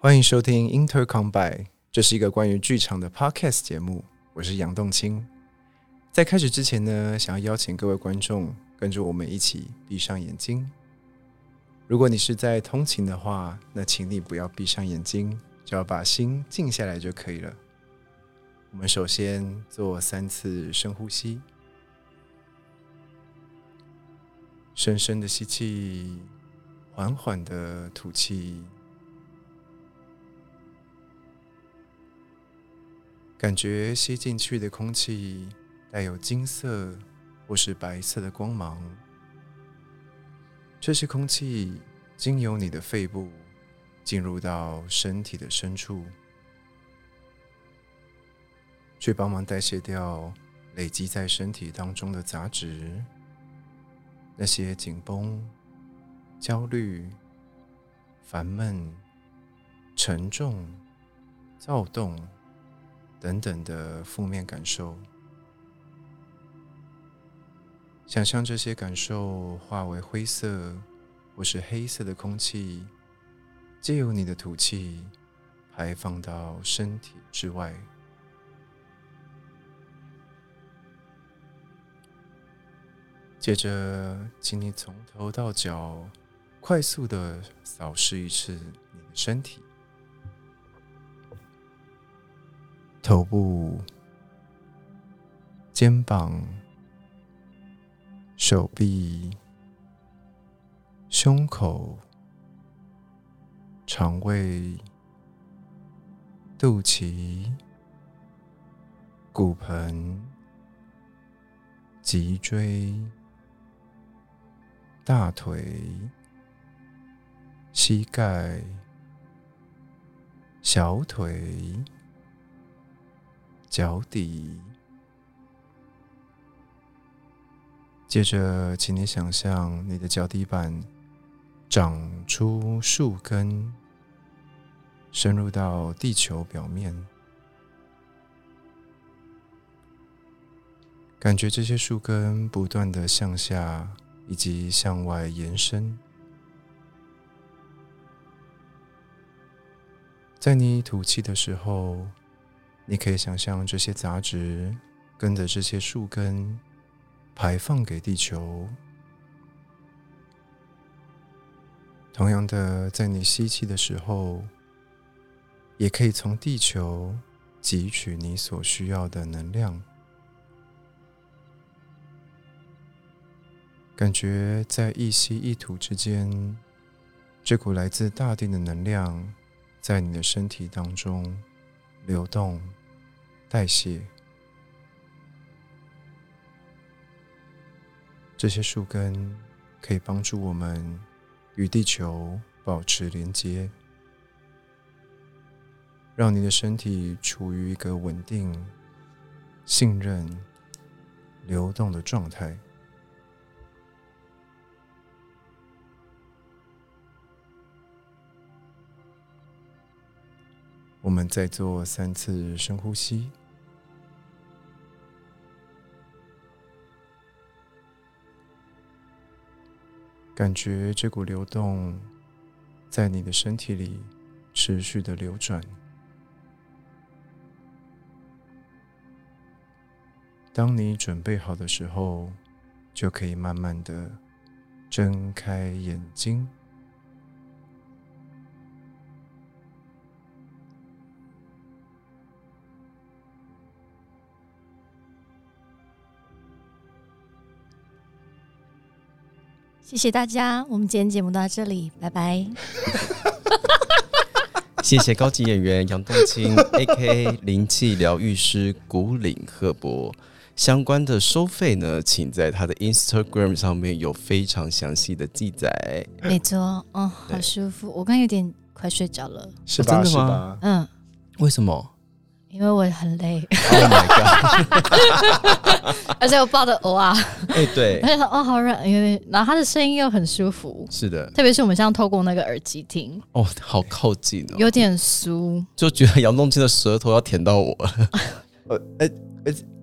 欢迎收听 Intercom by，这是一个关于剧场的 podcast 节目。我是杨栋清。在开始之前呢，想要邀请各位观众跟着我们一起闭上眼睛。如果你是在通勤的话，那请你不要闭上眼睛，只要把心静下来就可以了。我们首先做三次深呼吸，深深的吸气，缓缓的吐气。感觉吸进去的空气带有金色或是白色的光芒，这些空气经由你的肺部进入到身体的深处，去帮忙代谢掉累积在身体当中的杂质，那些紧绷、焦虑、烦闷、沉重、躁动。等等的负面感受，想象这些感受化为灰色或是黑色的空气，借由你的吐气排放到身体之外。接着，请你从头到脚快速的扫视一次你的身体。头部、肩膀、手臂、胸口、肠胃、肚脐、骨盆、脊椎、大腿、膝盖、小腿。脚底，接着，请你想象你的脚底板长出树根，深入到地球表面，感觉这些树根不断的向下以及向外延伸。在你吐气的时候。你可以想象这些杂质跟着这些树根排放给地球。同样的，在你吸气的时候，也可以从地球汲取你所需要的能量。感觉在一吸一吐之间，这股来自大地的能量在你的身体当中流动。代谢，这些树根可以帮助我们与地球保持连接，让你的身体处于一个稳定、信任、流动的状态。我们再做三次深呼吸，感觉这股流动在你的身体里持续的流转。当你准备好的时候，就可以慢慢的睁开眼睛。谢谢大家，我们今天节目到这里，拜拜。谢谢高级演员杨栋青 （A.K.A. 灵气疗愈师古岭赫博）。相关的收费呢，请在他的 Instagram 上面有非常详细的记载。没错，哦，好舒服，我刚有点快睡着了，是真的吗？嗯，为什么？因为我很累，Oh my god！而且我抱着偶啊，哎对，而且哦好软，因为然后他的声音又很舒服，是的，特别是我们像透过那个耳机听，哦好靠近哦，有点酥，就觉得杨东青的舌头要舔到我，呃哎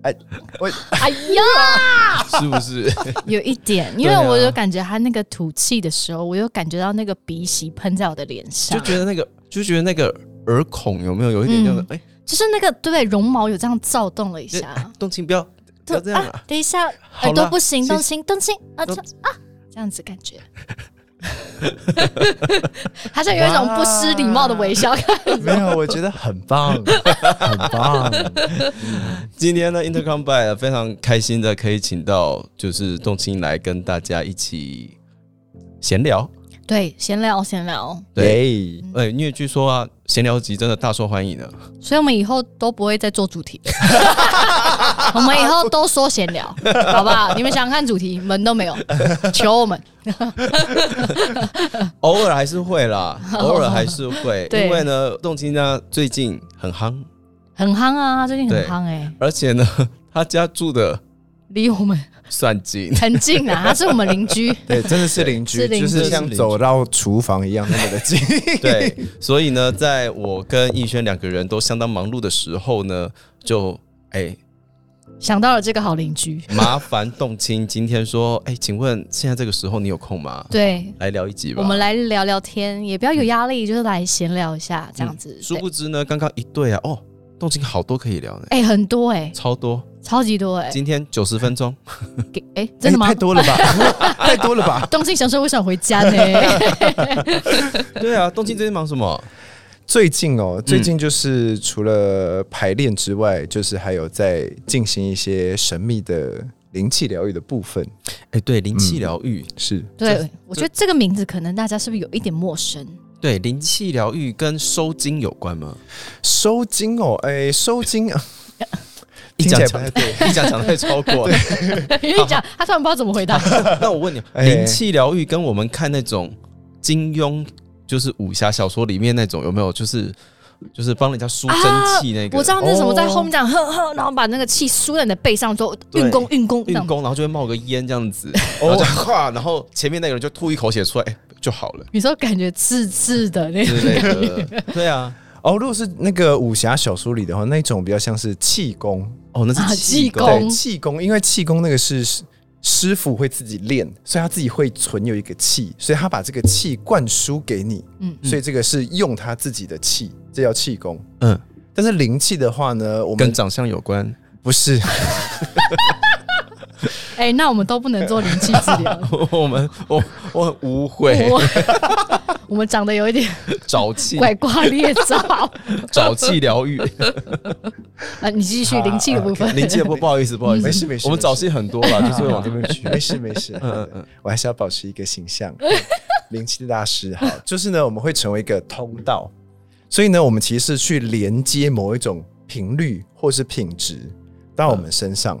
哎，我哎呀，是不是？有一点，因为我有感觉他那个吐气的时候，我有感觉到那个鼻息喷在我的脸上，就觉得那个，就觉得那个耳孔有没有有一点这样的？哎、就是那个对绒毛有这样躁动了一下。动情不要不要这样啊啊！！等一下，耳朵不行，动心，动心啊！啊，这样子感觉，好像有一种不失礼貌的微笑没有，我觉得很棒，很棒。今天呢，Intercom by 非常开心的可以请到就是动青来跟大家一起闲聊。对，闲聊闲聊，对，因为据说啊，闲聊集真的大受欢迎呢。所以我们以后都不会再做主题，我们以后都说闲聊，好不好？你们想看主题，门都没有，求我们。偶尔还是会啦，偶尔还是会，因为呢，动青呢最近很夯，很夯啊，他最近很夯哎、而且呢，他家住的离我们算近。很近啊，他是我们邻居。对，真的是邻居，是居就是像走到厨房一样那么的近。对，所以呢，在我跟逸轩两个人都相当忙碌的时候呢，就哎、想到了这个好邻居，麻烦动青今天说，哎、请问现在这个时候你有空吗？对，来聊一集吧。我们来聊聊天，也不要有压力，就是来闲聊一下这样子。嗯殊不知呢，刚刚一对啊，哦，动青好多可以聊呢，哎、很多哎、超多。超级多哎、今天九十分钟，给哎、真的吗哎太？多了吧？太多了吧？东京想说我想回家呢，对啊，东京最近忙什么？最近哦，最近就是除了排练之外，就是还有在进行一些神秘的灵气疗愈的部分。哎、对，灵气疗愈，是对我觉得这个名字可能大家是不是有一点陌生？对，灵气疗愈跟收金有关吗？收金哦，哎，收金啊，一讲讲太对。一讲讲太超过了。因为讲他突然不知道怎么回答。那我问你，哎灵气疗愈跟我们看那种金庸，就是武侠小说里面那种有没有？就是就是帮人家输真气那个，我知道那是什么，哦在后面这样呵呵，然后把那个气输在你的背上之后，运功运功。运功，然后就会冒个烟这样子，然后就哗，然后前面那个人就吐一口血出来，哎、就好了你说感觉刺刺的那之类的。对啊，哦，如果是那个武侠小说里的话，那种比较像是气功，哦，那啊是气功。气功对，气功，因为气功那个是师师傅会自己练，所以他自己会存有一个气，所以他把这个气灌输给你，嗯所以这个是用他自己的气，这叫气功。嗯，但是灵气的话呢，我们跟长相有关。不是 哎、那我们都不能做灵气治疗。我们我我很污秽，我我们长得有一点沼气拐瓜裂枣。沼气疗愈，啊，你继续灵气的部分。灵气的不不好意思不好意思，没事没事我们早戏很多了，就是会往这边去。没事没事，嗯嗯嗯，我还是要保持一个形象，灵气的大师。好，就是呢，我们会成为一个通道，所以呢，我们其实是去连接某一种频率或是品质到我们身上。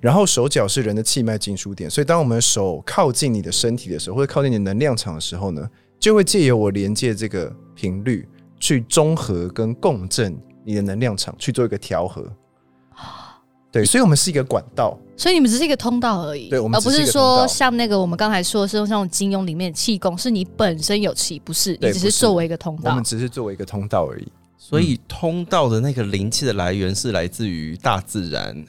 然后手脚是人的气脉进出点，所以当我们手靠近你的身体的时候，或者靠近你的能量场的时候呢，就会借由我连接这个频率，去中和跟共振你的能量场，去做一个调和。对，所以我们是一个管道，所以你们只是一个通道而已，对我们而不是说像那个我们刚才说的是像金庸里面的气功，是你本身有气，不是，对不是你只是作为一个通道我们。只是作为一个通道而已。所以通道的那个灵气的来源是来自于大自然。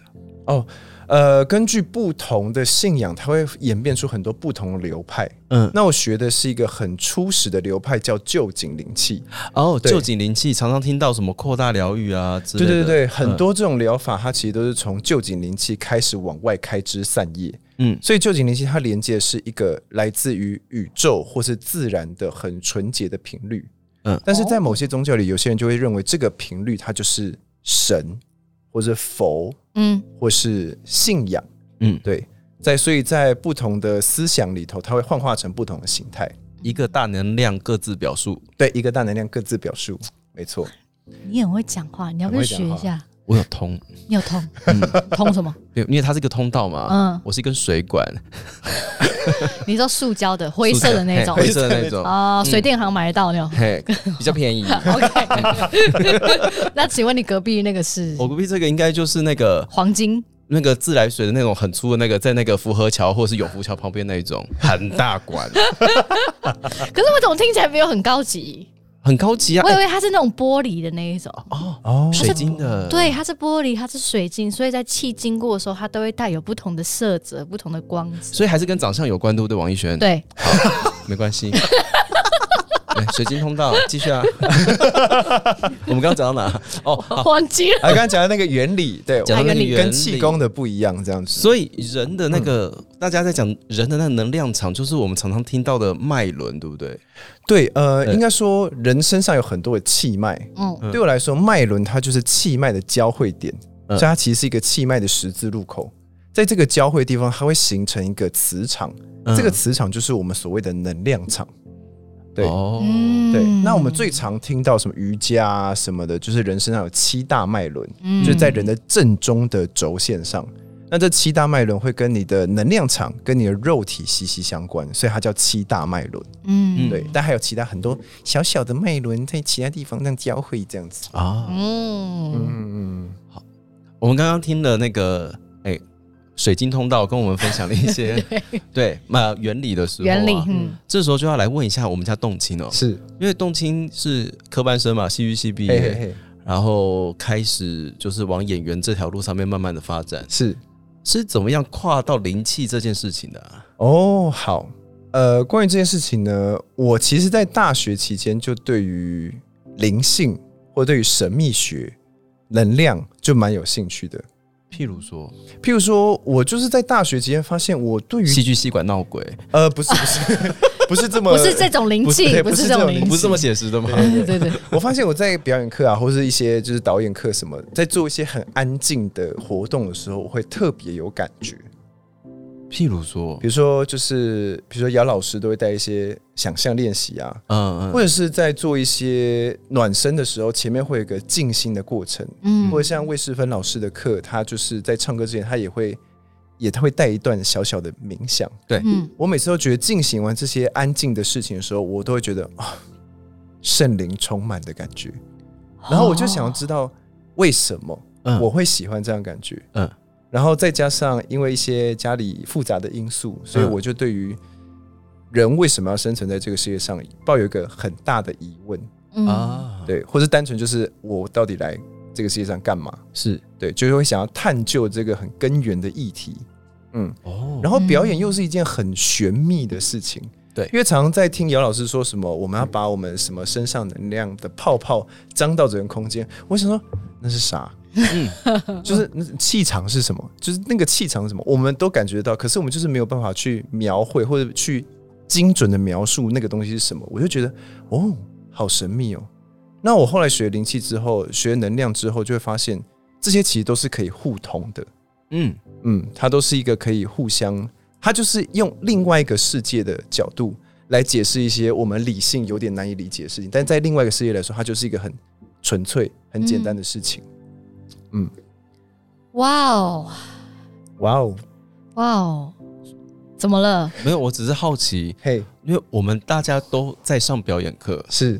哦，呃，根据不同的信仰，它会演变出很多不同的流派。嗯，那我学的是一个很初始的流派，叫旧景灵气。哦，对旧景灵气常常听到什么扩大疗愈啊之类的。对对对，很嗯多这种疗法，它其实都是从旧景灵气开始往外开枝散叶。嗯所以旧景灵气它连接的是一个来自于宇宙或是自然的很纯洁的频率。嗯但是在某些宗教里，有些人就会认为这个频率它就是神或者佛嗯，或是信仰。嗯，对，在所以在不同的思想里头，它会幻化成不同的形态。一个大能量各自表述。对，一个大能量各自表述，没错。你很会讲话，你要不要学一下？我有通，你有通，通什么？对因为它是一个通道嘛。嗯，我是一根水管，你说塑胶的、灰色的那种灰色的那种，哦，水电行买得到那种。嘿，比较便宜。OK，那请问你隔壁那个是我隔壁这个应该就是那个黄金？那个自来水的那种很粗的那个，在那个福和桥或者是永福桥旁边那一种很大管。可是我怎么听起来没有很高级？很高级啊我，以为它是那种玻璃的那一种。哦哦水晶的，对，它是玻璃，它是水晶，所以在气经过的时候，它都会带有不同的色泽、不同的光泽。所以还是跟长相有关，对不对？王艺轩，，对，好没关系。对，水晶通道，继续啊。我们刚刚讲到哪？哦，好，忘记了。啊，刚刚讲的那个原理，对，讲到那个跟气功的不一样，这样子。所以人的那个，大家在讲人的那个能量场，就是我们常常听到的脉轮，对不对？对，呃，对应该说人身上有很多的气脉，嗯嗯对我来说，脉轮它就是气脉的交汇点，嗯所以它其实是一个气脉的十字路口。在这个交汇地方，它会形成一个磁场，嗯这个磁场就是我们所谓的能量场。对。哦，嗯。对，那我们最常听到什么瑜伽啊什么的，就是人身上有七大脉轮，嗯。就是在人的正中的轴线上。那这七大脉轮会跟你的能量场、跟你的肉体息息相关，所以它叫七大脉轮。嗯。对，但还有其他很多小小的脉轮在其他地方这样交汇，这样子。啊，嗯。嗯嗯好我们刚刚听了那个，哎、水晶通道跟我们分享了一些 对。那原理的时候、啊，原理，嗯。这时候就要来问一下我们家动青哦。嗯，，是，因为动青是科班生嘛，戏剧系毕业，嘿嘿嘿，然后开始就是往演员这条路上面慢慢的发展，是。是怎么样跨到灵气这件事情的、啊？哦，好，呃，关于这件事情呢，我其实在大学期间就对于灵性或对于神秘学、能量就蛮有兴趣的。譬如说，譬如说，我就是在大学期间发现，我对于戏剧系管闹鬼，呃，不是不是 不是这么 不是这种灵气，不是这种灵不是这么写实的吗？对对对，我发现我在表演课啊，或是一些就是导演课什么，在做一些很安静的活动的时候，我会特别有感觉。譬如说比，如说，就是比如说姚老师都会带一些想象练习啊，嗯嗯，或者是在做一些暖身的时候，前面会有一个静心的过程，嗯。或者像魏世芬老师的课，他就是在唱歌之前，他也会也他会带一段小小的冥想。嗯。我每次都觉得进行完这些安静的事情的时候，我都会觉得啊，圣灵充满的感觉。然后我就想要知道为什么嗯。我会喜欢这样感觉。嗯然后再加上因为一些家里复杂的因素，所以嗯我就对于人为什么要生存在这个世界上，抱有一个很大的疑问。嗯啊，对，或是单纯就是我到底来这个世界上干嘛？是对，就是会想要探究这个很根源的议题。嗯，哦，然后表演又是一件很玄秘的事情。对因为常常在听姚老师说什么，我们要把我们什么身上能量的泡泡张到整个空间。我想说那是啥？嗯就是气场是什么？就是那个气场是什么？我们都感觉到，可是我们就是没有办法去描绘或者去精准的描述那个东西是什么。我就觉得哦，好神秘哦。那我后来学灵气之后，学能量之后，就会发现这些其实都是可以互通的。嗯嗯，它都是一个可以互相，它就是用另外一个世界的角度来解释一些我们理性有点难以理解的事情，但在另外一个世界来说，它就是一个很纯粹、很简单的事情。哇哦哇哦，哇哦，怎么了？没有，我只是好奇，嘿，因为我们大家都在上表演课，是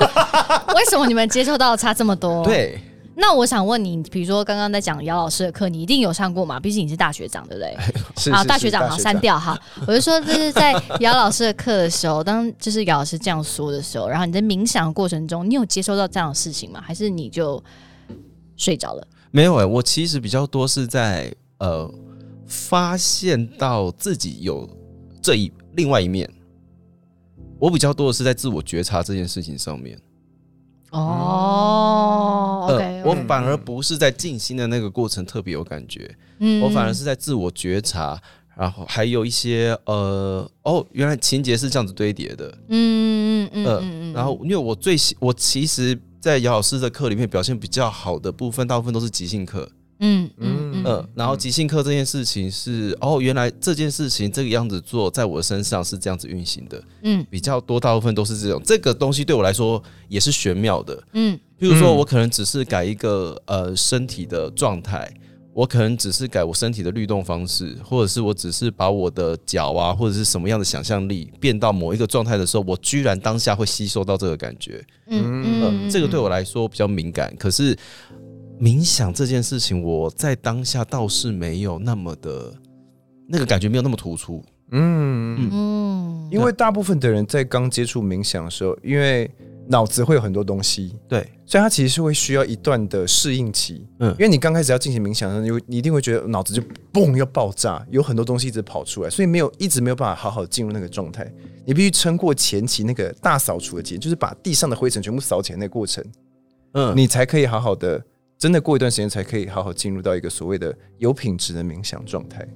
为什么你们接受到的差这么多？，对，那我想问你，比如说刚刚在讲姚老师的课，你一定有上过嘛？毕竟你是大学长，对不对？好，是是是大学长，好，删。掉哈。我就说，就是在姚老师的课的时候，当就是姚老师这样说的时候，然后你在冥想的过程中，你有接收到这样的事情吗？还是你就睡着了？没有哎、我其实比较多是在呃发现到自己有这一另外一面，我比较多的是在自我觉察这件事情上面。哦呃，我反而不是在静心的那个过程特别有感觉，嗯。我反而是在自我觉察，然后还有一些呃哦，原来情节是这样子堆叠的，嗯嗯嗯呃嗯嗯，然后因为我最喜我其实，在姚老师的课里面表现比较好的部分，大部分都是即兴课，嗯嗯嗯呃，然后即兴课这件事情是哦，原来这件事情这个样子做，在我身上是这样子运行的，嗯比较多，大部分都是这种。这个东西对我来说也是玄妙的。嗯譬如说，嗯我可能只是改一个呃身体的状态，我可能只是改我身体的律动方式，或者是我只是把我的脚啊，或者是什么样的想象力变到某一个状态的时候，我居然当下会吸收到这个感觉。嗯呃，嗯，这个对我来说比较敏感，可是冥想这件事情，我在当下倒是没有那么的，那个感觉没有那么突出。嗯，嗯，因为大部分的人在刚接触冥想的时候，因为脑子会有很多东西，对，所以它其实是会需要一段的适应期。嗯因为你刚开始要进行冥想的时候，你会你一定会觉得脑子就嘣要爆炸，有很多东西一直跑出来，所以没有一直没有办法好好进入那个状态。你必须撑过前期那个大扫除的阶段，就是把地上的灰尘全部扫起来那个过程，嗯，你才可以好好的，真的过一段时间才可以好好进入到一个所谓的有品质的冥想状态。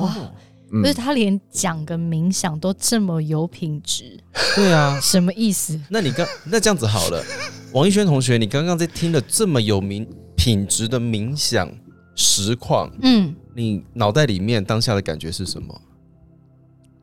哇，嗯就是他连讲跟冥想都这么有品质，对啊。什么意思？那你刚那这样子好了，王一轩同学，你刚刚在听了这么有名品质的冥想实况，嗯，你脑袋里面当下的感觉是什么？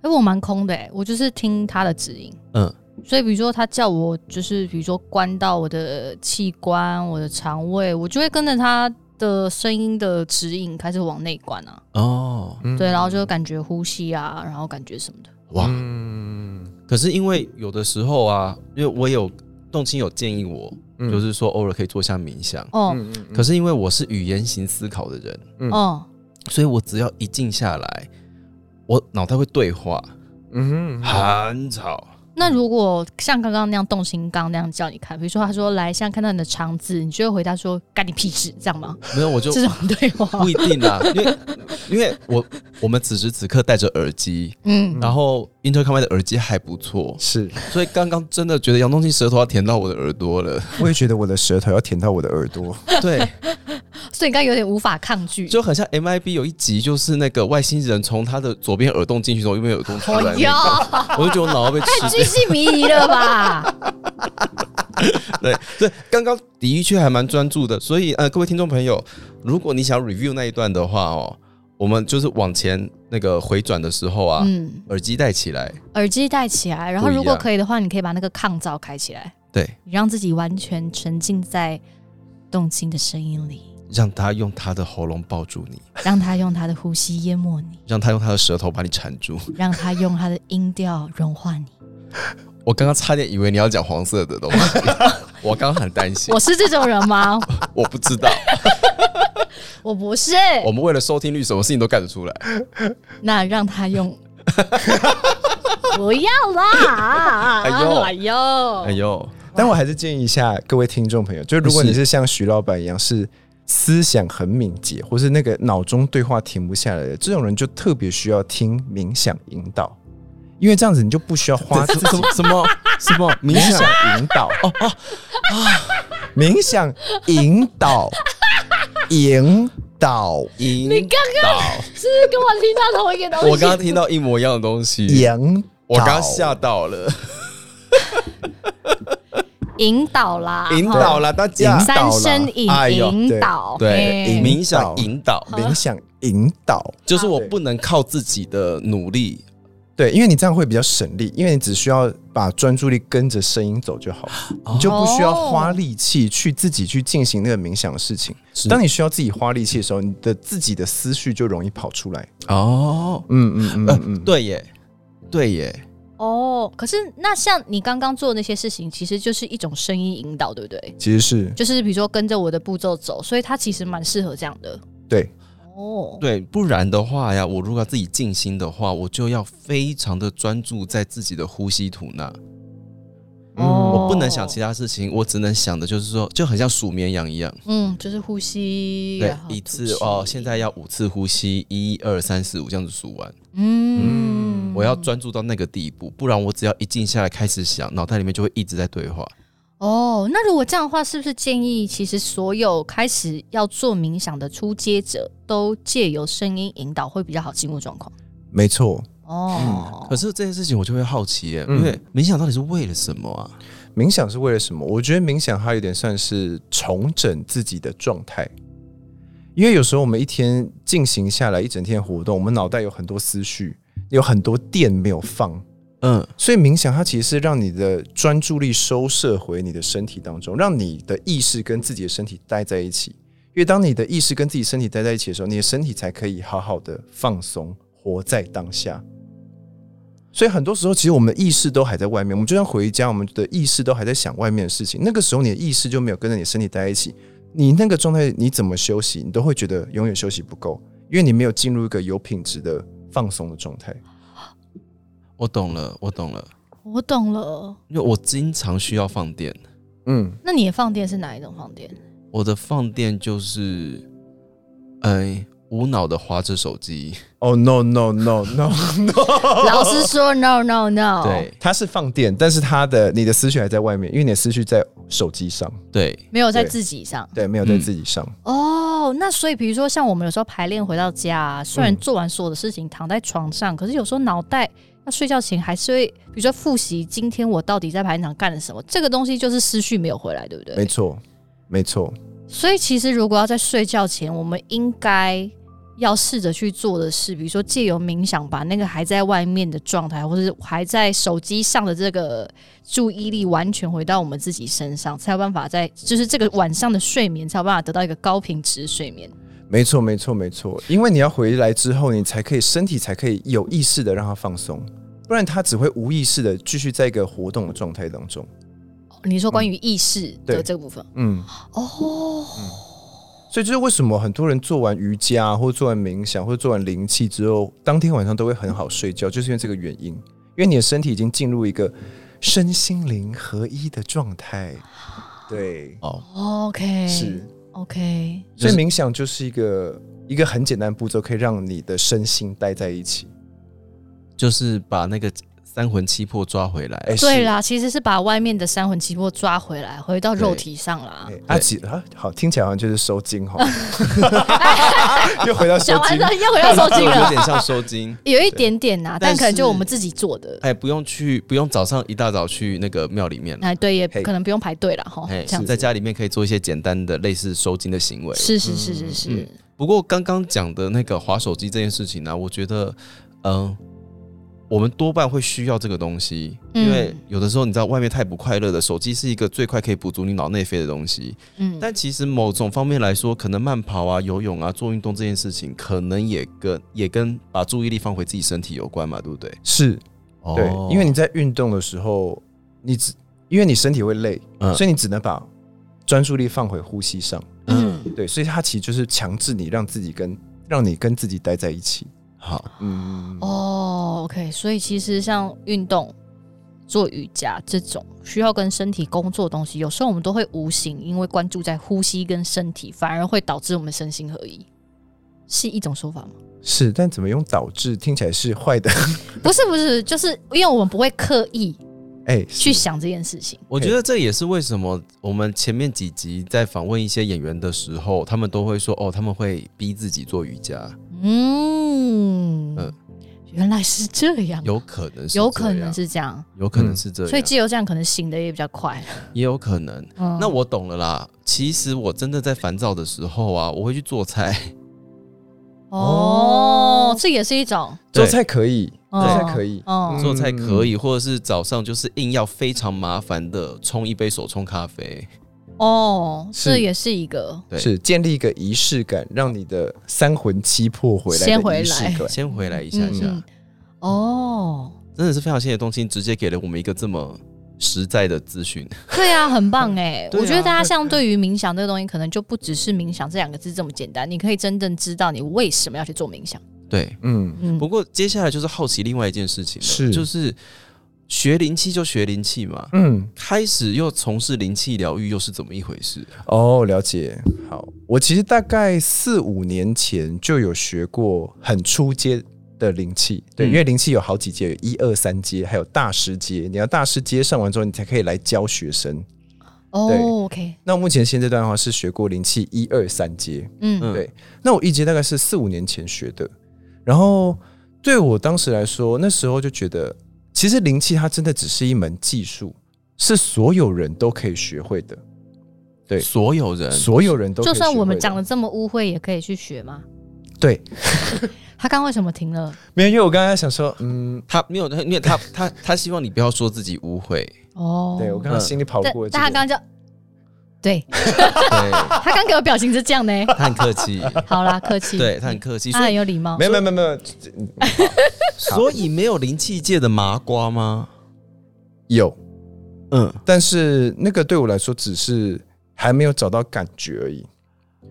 哎，我蛮空的哎，我就是听他的指引。嗯，所以比如说他叫我，就是比如说关到我的器官、我的肠胃，我就会跟着他的声音的指引开始往内关啊。哦，对，然后就感觉呼吸啊，然后感觉什么的。哇！嗯可是因为有的时候啊，因为我有动亲有建议我，嗯就是说偶尔可以做下冥想。哦，可是因为我是语言型思考的人，嗯哦，所以我只要一静下来，我脑袋会对话，嗯哼很吵。那如果像刚刚那样动心刚那样叫你看，比如说他说来，现在看到你的肠子，你就会回答说干你屁事，这样吗？没有，我就这种对话。不，一定啦，因为因为我 我们此时此刻戴着耳机，嗯，然后 Intercom 的耳机还不错，是，所以刚刚真的觉得杨东庆舌头要舔到我的耳朵了。我也觉得我的舌头要舔到我的耳朵。对，所以你刚刚有点无法抗拒。就很像 MIB 有一集，就是那个外星人从他的左边耳洞进去，从右边耳洞出来、那个，哟，我就觉得我脑要被吃太居心迷疑了吧？对 对，刚刚的确还蛮专注的，所以呃，各位听众朋友，如果你想 review 那一段的话哦，我们就是往前那个回转的时候啊，嗯，耳机戴起来，耳机戴起来，然后如果可以的话，你可以把那个抗噪开起来，对，你让自己完全沉浸在动情的声音里，让他用他的喉咙抱住你，让他用他的呼吸淹没你，让他用他的舌头把你缠住。让他用他的音调融化你。我刚刚差点以为你要讲黄色的东西，我刚刚很担心。我，是这种人吗？我不知道，我不是。我们为了收听率，什么事情都干得出来。那让他用。不要啦！哎呦哎呦，哎呦，但我还是建议一下各位听众朋友，就如果你是像徐老板一样是思想很敏捷，或是那个脑中对话停不下来的这种人，就特别需要听冥想引导，因为这样子你就不需要花什么什么什么 冥想引导哦哦冥想引导引导。引你刚刚导，是不是跟我听到同一个东西？我刚刚听到一模一样的东西，引导，我刚刚吓到了，引导啦，引导啦大家。三声引引导，对，冥想。引导，冥想引导。就是我不能靠自己的努力，对，因为你这样会比较省力，因为你只需要把专注力跟着声音走就好了，哦你就不需要花力气去自己去进行那个冥想的事情。当你需要自己花力气的时候，你的自己的思绪就容易跑出来。哦，嗯嗯嗯嗯嗯，对耶，对耶，哦，可是那像你刚刚做的那些事情，其实就是一种声音引导，对不对？其实是就是比如说跟着我的步骤走，所以它其实蛮适合这样的。对，哦，对，不然的话呀，我如果要自己静心的话，我就要非常的专注在自己的呼吸吐纳，哦。我不能想其他事情，我只能想的就是说，就很像数绵羊一样，嗯，就是呼吸，对，一次哦，现在要五次呼吸，一二三四五这样子数完，嗯，我要专注到那个地步，不然我只要一静下来开始想，脑袋里面就会一直在对话。哦，那如果这样的话，是不是建议其实所有开始要做冥想的初阶者，都借由声音引导，会比较好进入状况？没错。哦，可是这件事情我就会好奇耶，嗯因为冥想到底是为了什么啊？冥想是为了什么？我觉得冥想它有点算是重整自己的状态，因为有时候我们一天进行下来一整天活动，我们脑袋有很多思绪，有很多电没有放，嗯，所以冥想它其实是让你的专注力收摄回你的身体当中，让你的意识跟自己的身体待在一起。因为当你的意识跟自己身体待在一起的时候，你的身体才可以好好的放松，活在当下。所以很多时候，其实我们的意识都还在外面。我们就算回家，我们的意识都还在想外面的事情。那个时候，你的意识就没有跟着你身体待在一起。你那个状态，你怎么休息，你都会觉得永远休息不够，因为你没有进入一个有品质的放松的状态。我懂了，我懂了。我懂了。因为我经常需要放电，嗯，那你的放电是哪一种放电？我的放电就是，哎、无脑的划着手机，哦、no no no no no，老师说 no no no。对它是放电，但是它的你的思绪还在外面，因为你的思绪在手机上，对，没有在对自己上。对，没有在嗯自己上。哦，那所以比如说像我们有时候排练回到家、啊，虽然嗯做完所有的事情躺在床上，可是有时候脑袋要睡觉前还是会，比如说复习今天我到底在排练场干了什么，这个东西就是思绪没有回来，对不对？没错，没错，所以其实如果要在睡觉前，我们应该要试着去做的是，比如说借由冥想，把那个还在外面的状态，或者是还在手机上的这个注意力完全回到我们自己身上，才有办法在就是这个晚上的睡眠才有办法得到一个高品质睡眠。没错，没错，没错。因为你要回来之后，你才可以身体才可以有意识的让它放松，不然他只会无意识的继续在一个活动的状态当中。你说关于意识的这个部分，嗯，哦，所以就是为什么很多人做完瑜伽或做完冥想或者做完灵气之后，当天晚上都会很好睡觉，就是因为这个原因，因为你的身体已经进入一个身心灵合一的状态。对，哦，OK，是，OK，所以冥想就是一个一个很简单的步骤，可以让你的身心待在一起。就是把那个三魂七魄抓回来。哎，对，啦，其实是把外面的三魂七魄抓回来，回到肉体上啦。哎阿吉啊，好，听起来好像就是收精哈，又回到收精讲完了，又回到收金有了，点像收精，有一点点呐、但但可能就我们自己做的。哎，不用去，不用早上一大早去那个庙里面。了，哎，对，也嘿。可能不用排队了哈。哎，这样在家里面可以做一些简单的类似收精的行为。是是是是是，嗯不过刚刚讲的那个划手机这件事情呢、我觉得，嗯、我们多半会需要这个东西，嗯因为有的时候你知道外面太不快乐的，手机是一个最快可以补足你脑内啡的东西。嗯，但其实某种方面来说，可能慢跑啊、游泳啊、做运动这件事情，可能也跟也跟把注意力放回自己身体有关嘛，对不对？是对，哦因为你在运动的时候，你只因为你身体会累，嗯所以你只能把专注力放回呼吸上。嗯，对，所以它其实就是强制你让自己跟让你跟自己待在一起。好，嗯，哦，OK，所以其实像运动、做瑜伽这种需要跟身体工作的东西，有时候我们都会无形，因为关注在呼吸跟身体，反而会导致我们身心合一，是一种说法吗？是，但怎么用导致听起来是坏的？不是不是，就是因为我们不会刻意哎，去想这件事情。我觉得这也是为什么我们前面几集在访问一些演员的时候，他们都会说哦，他们会逼自己做瑜伽，嗯嗯。原来是这样，有可能是有可能这样。是这样，有可能是这样，所以自由这样可能醒的也比较快。也有可能。嗯。那我懂了啦。其实我真的在烦躁的时候啊，我会去做菜。哦，这也是一种。做菜可以，哦做菜可以，做菜可以，或者是早上就是硬要非常麻烦的冲一杯手冲咖啡。哦，是这也是一个对是建立一个仪式感，让你的三魂七魄回来的先回仪式来感。先回来一下下，嗯哦，真的是非常谢谢东青，直接给了我们一个这么实在的资讯。对啊，很棒 哎！我觉得大家相对于冥想这个东西，可能就不只是冥想这两个字这么简单，你可以真正知道你为什么要去做冥想。对，嗯，嗯。不过接下来就是好奇另外一件事情了，是。就是学灵气就学灵气嘛，嗯，开始又从事灵气疗愈又是怎么一回事？哦，了解。好，我其实大概四五年前就有学过很初阶的灵气，对，嗯。因为灵气有好几阶，有一二三阶，还有大师阶。你要大师阶上完之后，你才可以来教学生。对。哦，OK，那我目前现阶段的话是学过灵气一二三阶，嗯。嗯。对。那我一阶大概是四五年前学的，然后对我当时来说，那时候就觉得，其实灵气它真的只是一门技术，是所有人都可以学会的，对。所有人。所有人都可以就算我们讲的这么污秽，也可以去学吗？对，他刚为什么停了？没有，因为我刚才想说，嗯，他没有，因为他他他希望你不要说自己污秽，哦，对我刚刚心里跑但过这个，但他刚刚就对。对。他刚给我表情是这样呢。他很客气，好啦，客气，对他很客气，他很有礼貌。没。有没有没有没有。嗯所以没有灵气界的麻瓜吗？有，嗯，但是那个对我来说只是还没有找到感觉而已。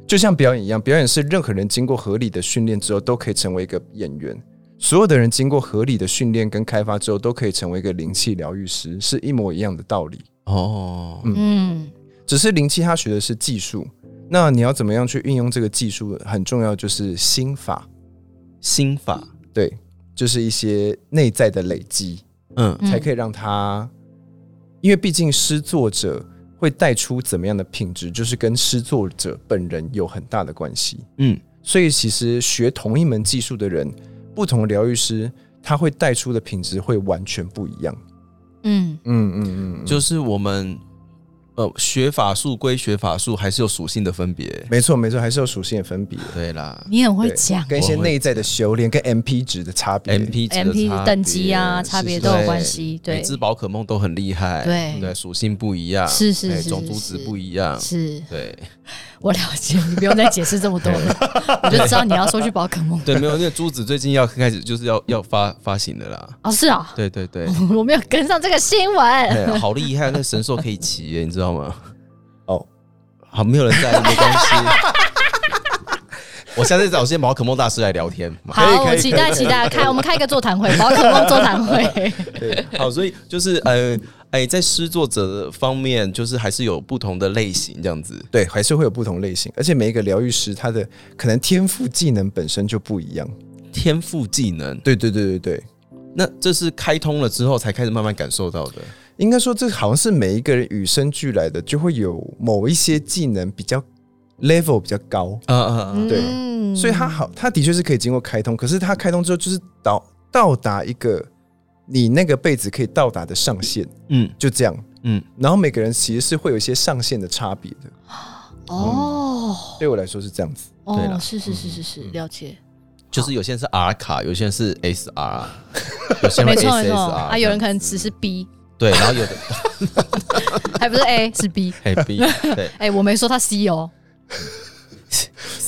就像表演一样，表演是任何人经过合理的训练之后都可以成为一个演员，所有的人经过合理的训练跟开发之后，都可以成为一个灵气疗愈师，是一模一样的道理。哦，嗯嗯只是灵气它学的是技术，那你要怎么样去运用这个技术，很重要就是心法，心法，对，就是一些内在的累积，嗯。嗯。才可以让他，因为毕竟诗作者会带出怎么样的品质，就是跟诗作者本人有很大的关系。嗯，所以其实学同一门技术的人，不同疗愈师，他会带出的品质会完全不一样。嗯嗯嗯嗯，就是我们呃学法术归学法术，还是有属性的分别。没错没错，还是有属性的分别。对啦你很会对讲跟一些内在的修炼跟 MP 值的差别。，MP 值的 M P 等级啊，差别都有关系。对每，只宝可梦都很厉害，对对，属性不一样，是是是哎种族值不一样，是对我了解，你不用再解释这么多了，我就知道你要说去宝可梦。对，没有那个珠子最近要开始就是要要发发行的啦，哦，是啊，对对对，我没有跟上这个新闻。哎好厉害，那神兽可以骑耶，你知道吗？哦，好，没有人在意，没关系。我下次找些宝可梦大师来聊天。好，我期待期待，开我们开一个座谈会，宝可梦座谈会。对，好，所以就是呃，哎，在诗作者的方面，就是还是有不同的类型这样子。对，还是会有不同类型，而且每一个疗愈师他的可能天赋技能本身就不一样。天赋技能，对对对对对，那这是开通了之后才开始慢慢感受到的。应该说这好像是每一个人与生俱来的，就会有某一些技能比较 level 比较高，啊啊啊！对嗯所以他好，他的确是可以经过开通，可是他开通之后就是到到达一个你那个被子可以到达的上限，嗯。就这样。嗯，然后每个人其实是会有一些上限的差别的，哦。对我来说是这样子。对啦。哦，是是是是是，了解。就是有些人是 R 卡，有些人是 SR，有些人会没错。没 SSR 错，啊，有人可能只是 B，对，然后有的。还不是 A 是 B。哎 B，对。哎，我没说他 C 哦。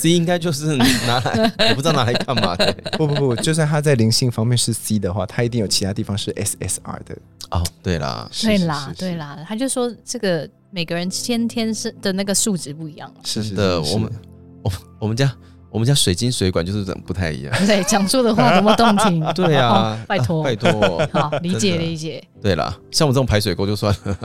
C 应该就是拿来，我不知道拿来干嘛的。不不不，就算他在灵性方面是 C 的话，他一定有其他地方是 SSR 的。哦，对啦，对啦是是对啦，他就说这个每个人先天是的那个数值不一样嘛。是是的，是我们我我们家我们家水晶水管就是不太一样。对，讲出的话多么动听。对啊哦，拜托拜托。好，理解理解。对啦，像我这种排水沟就算了。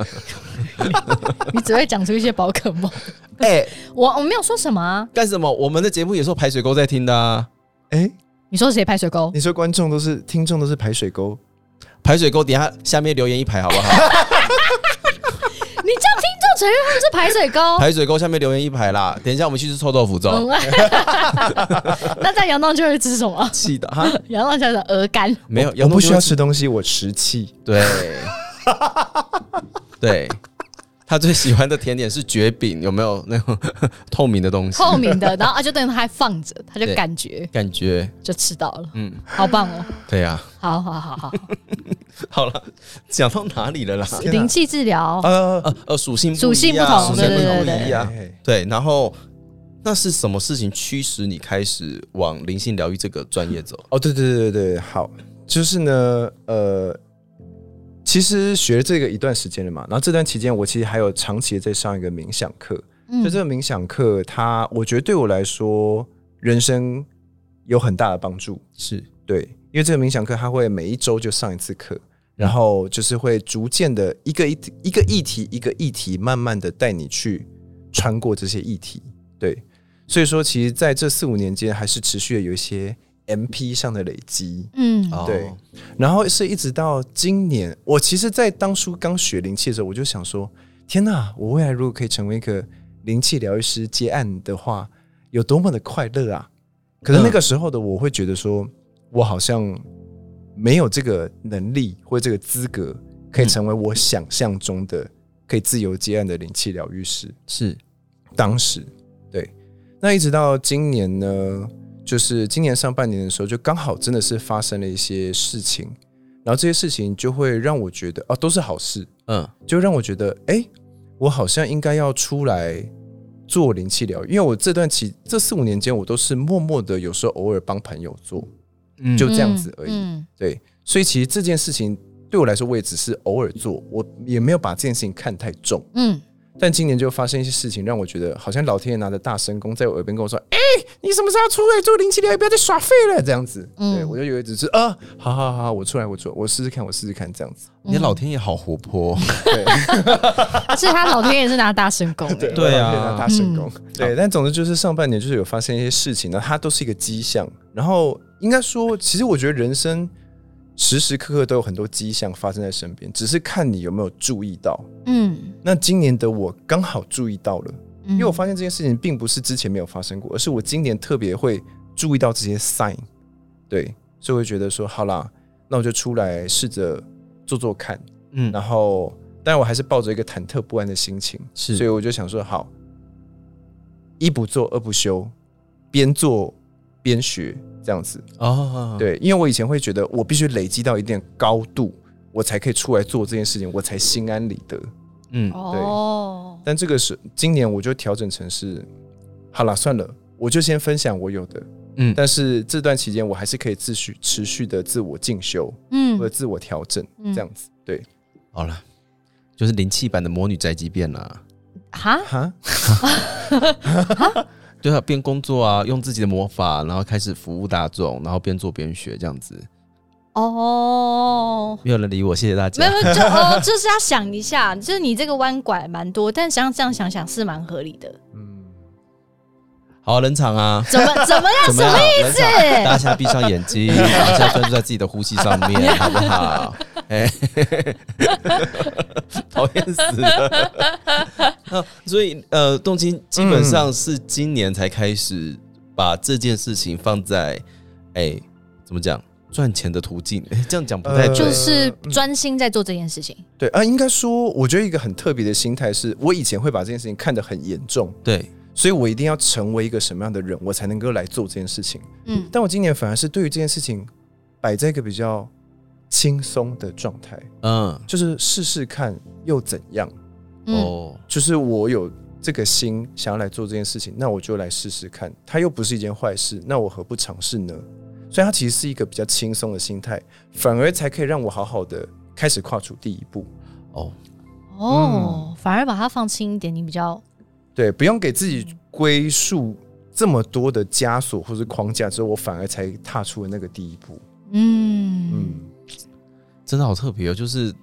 你只会讲出一些宝可梦。哎，我我没有说什么啊。干什么？我们的节目也是有排水沟在听的啊。哎，你说谁排水沟？你说观众都是听众都是排水沟，排水沟底下下面留言一排好不好？你这样听众承认他们是排水沟？排水沟下面留言一排啦。等一下我们去吃臭豆腐粥。嗯，那在阳洞就会吃什么？气的哈，阳洞叫做鹅肝。没有，我不需要吃。吃东西，我吃气。对，对，他最喜欢的甜点是蕨饼，有没有那种透明的东西？透明的，然后啊就等于他还放着，他就感觉感觉，就吃到了，嗯，好棒哦！对呀、好好好好，好了，讲到哪里了啦？灵气治疗，呃，呃呃，属性属性不同属性不对对对同一样。哎对，然后那是什么事情驱使你开始往灵性疗愈这个专业走？哦，对对对对对，好，就是呢，呃，其实学这个一段时间了嘛，然后这段期间我其实还有长期的在上一个冥想课，嗯。就这个冥想课，它我觉得对我来说，人生有很大的帮助。是，对，因为这个冥想课，它会每一周就上一次课，然后就是会逐渐的一个一一个议题一个议题，慢慢的带你去穿过这些议题。对，所以说，其实在这四五年间，还是持续的有一些 MP 上的累积。嗯哦对，然后是一直到今年，我其实，在当初刚学灵气的时候，我就想说，天哪，我未来如果可以成为一个灵气疗愈师接案的话，有多么的快乐啊！可是那个时候的我会觉得说，我好像没有这个能力或这个资格，可以成为我想象中的可以自由接案的灵气疗愈师。是，当时对，那一直到今年呢，就是今年上半年的时候，就刚好真的是发生了一些事情，然后这些事情就会让我觉得，啊，都是好事，嗯。就让我觉得，哎，我好像应该要出来做灵气疗愈，因为我这段期这四五年间，我都是默默的，有时候偶尔帮朋友做，嗯就这样子而已。嗯对，所以其实这件事情对我来说，我也只是偶尔做，我也没有把这件事情看太重。嗯但今年就发生一些事情，让我觉得好像老天爷拿着大神功在我耳边跟我说：“哎、你什么时候要出来做灵气疗？不要再耍废了。”这样子，嗯对我就以为只是啊，好好好，我出来，我出来，我试试看，我试试看，这样子。你老天爷好活泼，对 而且他老天爷是拿大神功、对，对啊拿大神功。对，但总之就是上半年就是有发生一些事情呢，它都是一个迹象。然后应该说，其实我觉得人生时时刻刻都有很多迹象发生在身边，只是看你有没有注意到。嗯，那今年的我刚好注意到了。因因为我发现这件事情并不是之前没有发生过，而是我今年特别会注意到这些 sign，对，所以我会觉得说，好啦，那我就出来试着做做看，嗯，然后，当然我还是抱着一个忐忑不安的心情，是所以我就想说，好，一不做二不休，边做边学，这样子，哦，对，因为我以前会觉得我必须累积到一定高度，我才可以出来做这件事情，我才心安理得。嗯，哦，但这个是今年我就调整成是，好了，算了，我就先分享我有的，嗯。但是这段期间我还是可以自续持续的自我进修嗯。或者自我调整，嗯。这样子，对，好了，就是灵气版的魔女宅急便啦。哈，哈，对啊，边工作啊，用自己的魔法，然后开始服务大众，然后边做边学，这样子。哦。没有人理我，谢谢大没家有，。没有就哦，就是要想一下，就是你这个弯拐蛮多，但想这样想想是蛮合理的。嗯，好，冷场啊，怎么 怎么样？什么意思，大家是现在闭上眼睛，然后现在专注在自己的呼吸上面，好不好？哎，讨厌死所以呃，动青基本上是今年才开始把这件事情放在哎，怎么讲？赚钱的途径，哎这样讲不太。就是专心在做这件事情。对啊，应该说，我觉得一个很特别的心态是，我以前会把这件事情看得很严重，对，所以我一定要成为一个什么样的人，我才能够来做这件事情。嗯，但我今年反而是对于这件事情摆在一个比较轻松的状态，嗯，就是试试看又怎样。嗯哦，就是我有这个心想要来做这件事情，那我就来试试看。它又不是一件坏事，那我何不尝试呢？所以它其实是一个比较轻松的心态，反而才可以让我好好的开始跨出第一步。哦，哦，反而把它放轻一点，你比较对，不用给自己归宿这么多的枷锁或是框架之后，我反而才踏出了那个第一步。嗯嗯，真的好特别哦！就是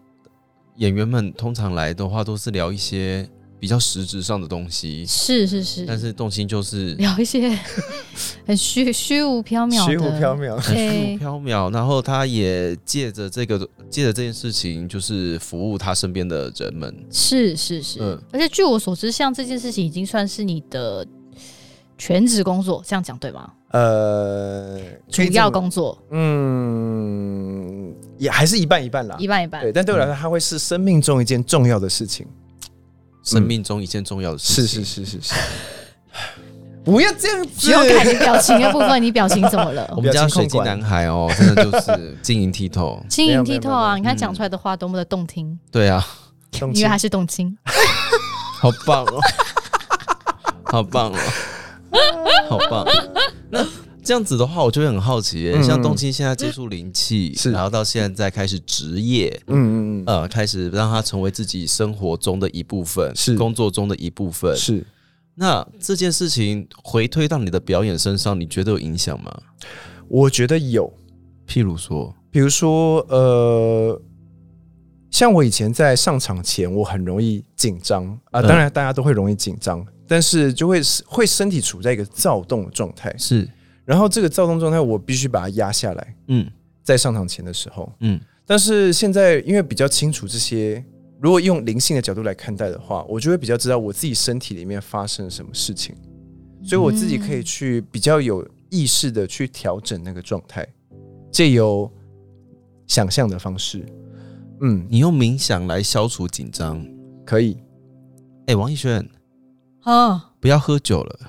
演员们通常来的话，都是聊一些比较实质上的东西，是是是，但是动心就是聊一些 很虚虚无缥缈的，虚无缥缈。很虚无缥缈，然后他也借着这个借着这件事情，就是服务他身边的人们。是是是，嗯而且据我所知，像这件事情已经算是你的全职工作，这样讲对吗？呃，主要工作嗯，也还是一半一半啦一。半一半，对，但对我来说，它会是生命中一件重要的事情。生命中一件重要的事是情，是是是是，不要这样子只有看你表情的部分，你表情怎么了 我？们家水晶男孩哦，真的就是晶莹剔透。晶莹剔透啊！你看讲出来的话多么的动听，对啊，因为他是动听。好棒哦，好棒哦，好棒。那这样子的话，我就会很好奇像东青现在接触灵气，是。然后到现在开始职业，嗯嗯嗯，呃，开始让它成为自己生活中的一部分，是。工作中的一部分。是。那这件事情回推到你的表演身上，你觉得有影响吗？我觉得有，譬如说，比如说，呃，像我以前在上场前，我很容易紧张。啊，嗯。当然大家都会容易紧张，但是就会会身体处在一个躁动的状态，是，然后这个躁动状态我必须把它压下来，嗯。在上场前的时候，嗯，但是现在因为比较清楚这些，如果用灵性的角度来看待的话，我就会比较知道我自己身体里面发生了什么事情，所以我自己可以去比较有意识的去调整那个状态，借由想象的方式，嗯，你用冥想来消除紧张。可以，哎、王艺轩，啊，不要喝酒了，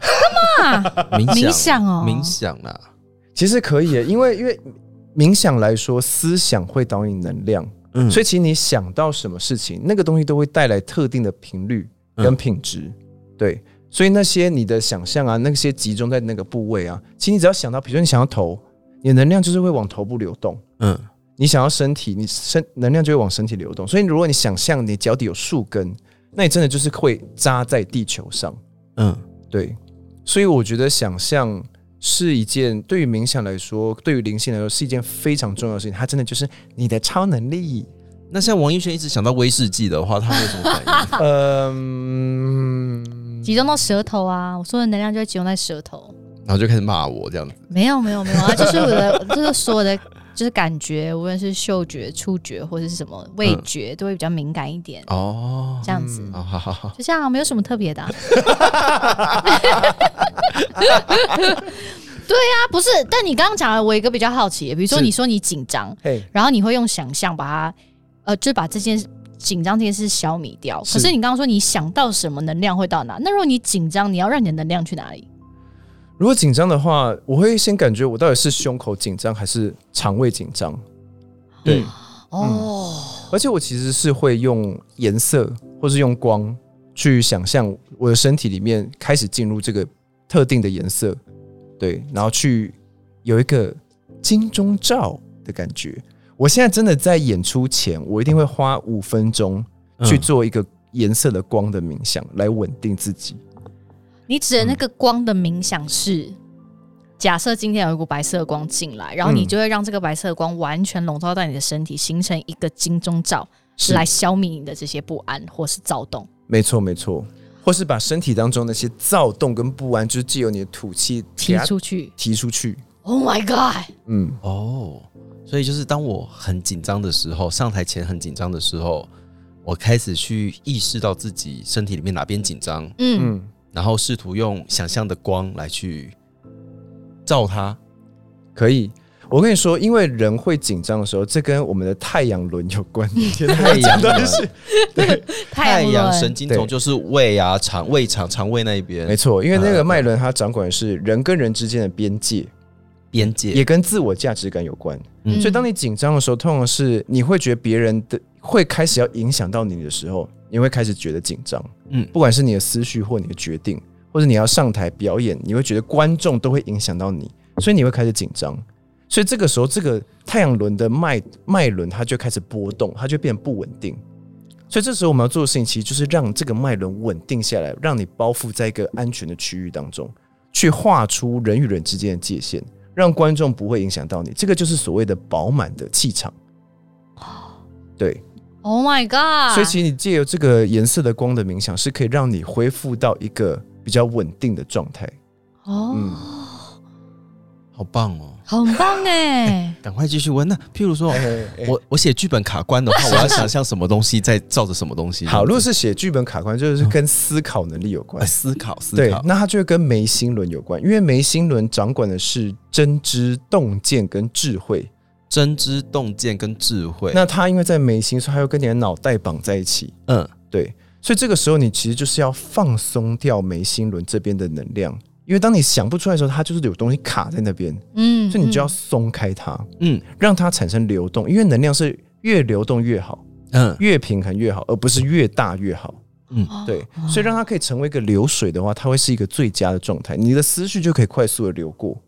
啊 冥想冥想哦，冥想啊，其实可以耶，因为因为冥想来说，思想会导引能量，嗯。所以其实你想到什么事情，那个东西都会带来特定的频率跟嗯品质。对，所以那些你的想象啊，那些集中在那个部位啊，其实你只要想到，比如说你想要头，你的能量就是会往头部流动；嗯。你想要身体，你身能量就会往身体流动。所以如果你想象你脚底有树根，那你真的就是会扎在地球上。嗯，对，所以我觉得想象是一件对于冥想来说，对于灵性来说是一件非常重要的事情。它真的就是你的超能力。那像王一轩一直想到威士忌的话，他会有什么反应？嗯，集中到舌头啊，我说的能量就会集中在舌头。然后就开始骂我这样子。没有没有没有啊，就是我的，就是所有的，就是感觉，无论是嗅觉、触觉或者是什么味觉，都会比较敏感一点，哦，这样子。嗯好好好好，就这样，没有什么特别的、啊。对啊，不是。但你刚刚讲了，我有一个比较好奇，比如说是你说你紧张，嘿，然后你会用想象把它，呃，就把这件紧张这件事消弭掉。是可是你刚刚说你想到什么能量会到哪？那如果你紧张，你要让你的能量去哪里？如果紧张的话，我会先感觉我到底是胸口紧张还是肠胃紧张。对，嗯哦，而且我其实是会用颜色或是用光去想象我的身体里面开始进入这个特定的颜色，对，然后去有一个金钟罩的感觉。我现在真的在演出前，我一定会花五分钟去嗯做一个颜色的光的冥想，来稳定自己。你指的那个光的冥想是，假设今天有一股白色的光进来，然后你嗯。就会让这个白色的光完全笼罩在你的身体，形成一个金钟罩，是。来消灭你的这些不安或是躁动。没错，没错，或是把身体当中那些躁动跟不安，就是借由你的吐气提出去。提出去。，Oh my God！嗯，哦，所以就是当我很紧张的时候，上台前很紧张的时候，我开始去意识到自己身体里面哪边紧张，嗯，嗯，然后试图用想象的光来去照它。可以。我跟你说，因为人会紧张的时候，这跟我们的太阳轮有关。太阳轮是，对太阳神经丛就是胃啊、肠、胃肠、肠胃那一边没错，因为那个脉轮它掌管的是人跟人之间的边界，边界，也跟自我价值感有关。嗯所以当你紧张的时候，通常是你会觉得别人的会开始要影响到你的时候，你会开始觉得紧张。嗯不管是你的思绪或你的决定，或者你要上台表演，你会觉得观众都会影响到你，所以你会开始紧张。所以这个时候，这个太阳轮的脉脉轮它就开始波动，它就变得不稳定。所以这时候我们要做的事情，其实就是让这个脉轮稳定下来，让你包覆在一个安全的区域当中，去画出人与人之间的界限，让观众不会影响到你。这个就是所谓的饱满的气场。对，，Oh my God！所以其实你借由这个颜色的光的冥想，是可以让你恢复到一个比较稳定的状态。哦，嗯好棒哦！很棒哎，赶快继续问。那譬如说，哎我我写剧本卡关的话，我要想象什么东西在照着什么东西。好，如果是写剧本卡关，就是跟思考能力有关哎。思考思对考，，那它就会跟眉心轮有关，因为眉心轮掌管的是真知、洞见跟智慧。真知洞见跟智慧。那他因为在眉心，所以它又跟你的脑袋绑在一起。嗯，对，所以这个时候你其实就是要放松掉眉心轮这边的能量，因为当你想不出来的时候，它就是有东西卡在那边，嗯所以你就要嗯松开它。嗯。让它产生流动，因为能量是越流动越好，嗯。越平衡越好，而不是越大越好。嗯，对，所以让它可以成为一个流水的话，它会是一个最佳的状态，你的思绪就可以快速的流过，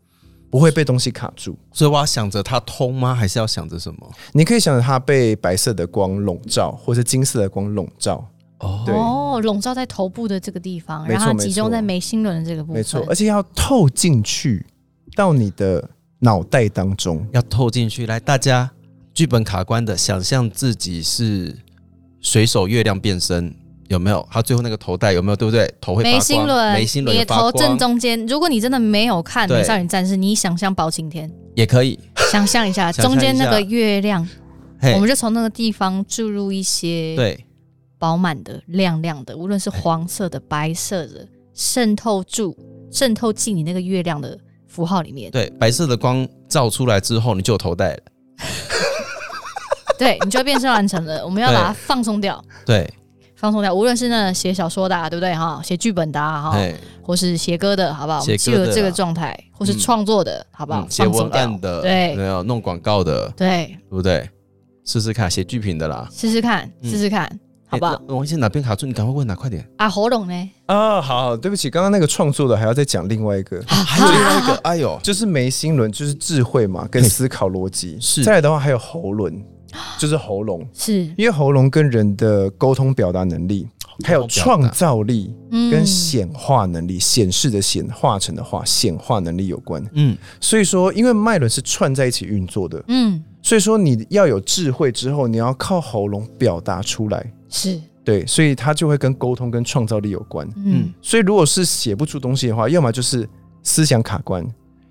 不会被东西卡住。所以我要想着它通吗？还是要想着什么？你可以想着它被白色的光笼罩，或是金色的光笼罩，哦，对哦，笼罩在头部的这个地方，然后它集中在眉心轮的这个部分。没错，而且要透进去到你的脑袋当中。要透进去。来，大家剧本卡关的，想象自己是水手月亮变身，有没有？他最后那个头戴有没有？对不对？头会发眉，心轮，眉心轮你的头正中间。如果你真的没有看《美少女战士》，你想象包青天，也可以。想象一下 中间那个月亮，我们就从那个地方注入一些对，饱满的、亮亮的，无论是黄色的、白色的，渗透住、渗透进你那个月亮的符号里面，对，白色的光照出来之后，你就有头戴了。对你就会变身完成了。我们要把它放松掉。对，放松掉，无论是那写小说的、啊，对不对哈？写剧本的啊哈，哎，或是写歌的，好不好？我们写歌的进入这个状态，或是嗯创作的，好不好？嗯写文案的，对没有弄广告的，对，对不对？试试看，写剧评的啦，试试看，嗯试试看，好不好哎？那王先哪边卡住？你赶快问啊，快点！啊，喉咙呢？啊，好好，对不起，刚刚那个创作的还要再讲另外一个，还有另外一个，哎呦，就是眉心轮，就是智慧嘛，跟思考逻辑。是再来的话还有喉轮，就是喉咙，是因为喉咙跟人的沟通表达能力还有创造力嗯跟显化能力，显示的显，化成的化，显化能力有关。嗯，所以说，因为脉轮是串在一起运作的，嗯所以说你要有智慧之后，你要靠喉咙表达出来。是对，所以它就会跟沟通跟创造力有关。嗯所以如果是写不出东西的话，要么就是思想卡关，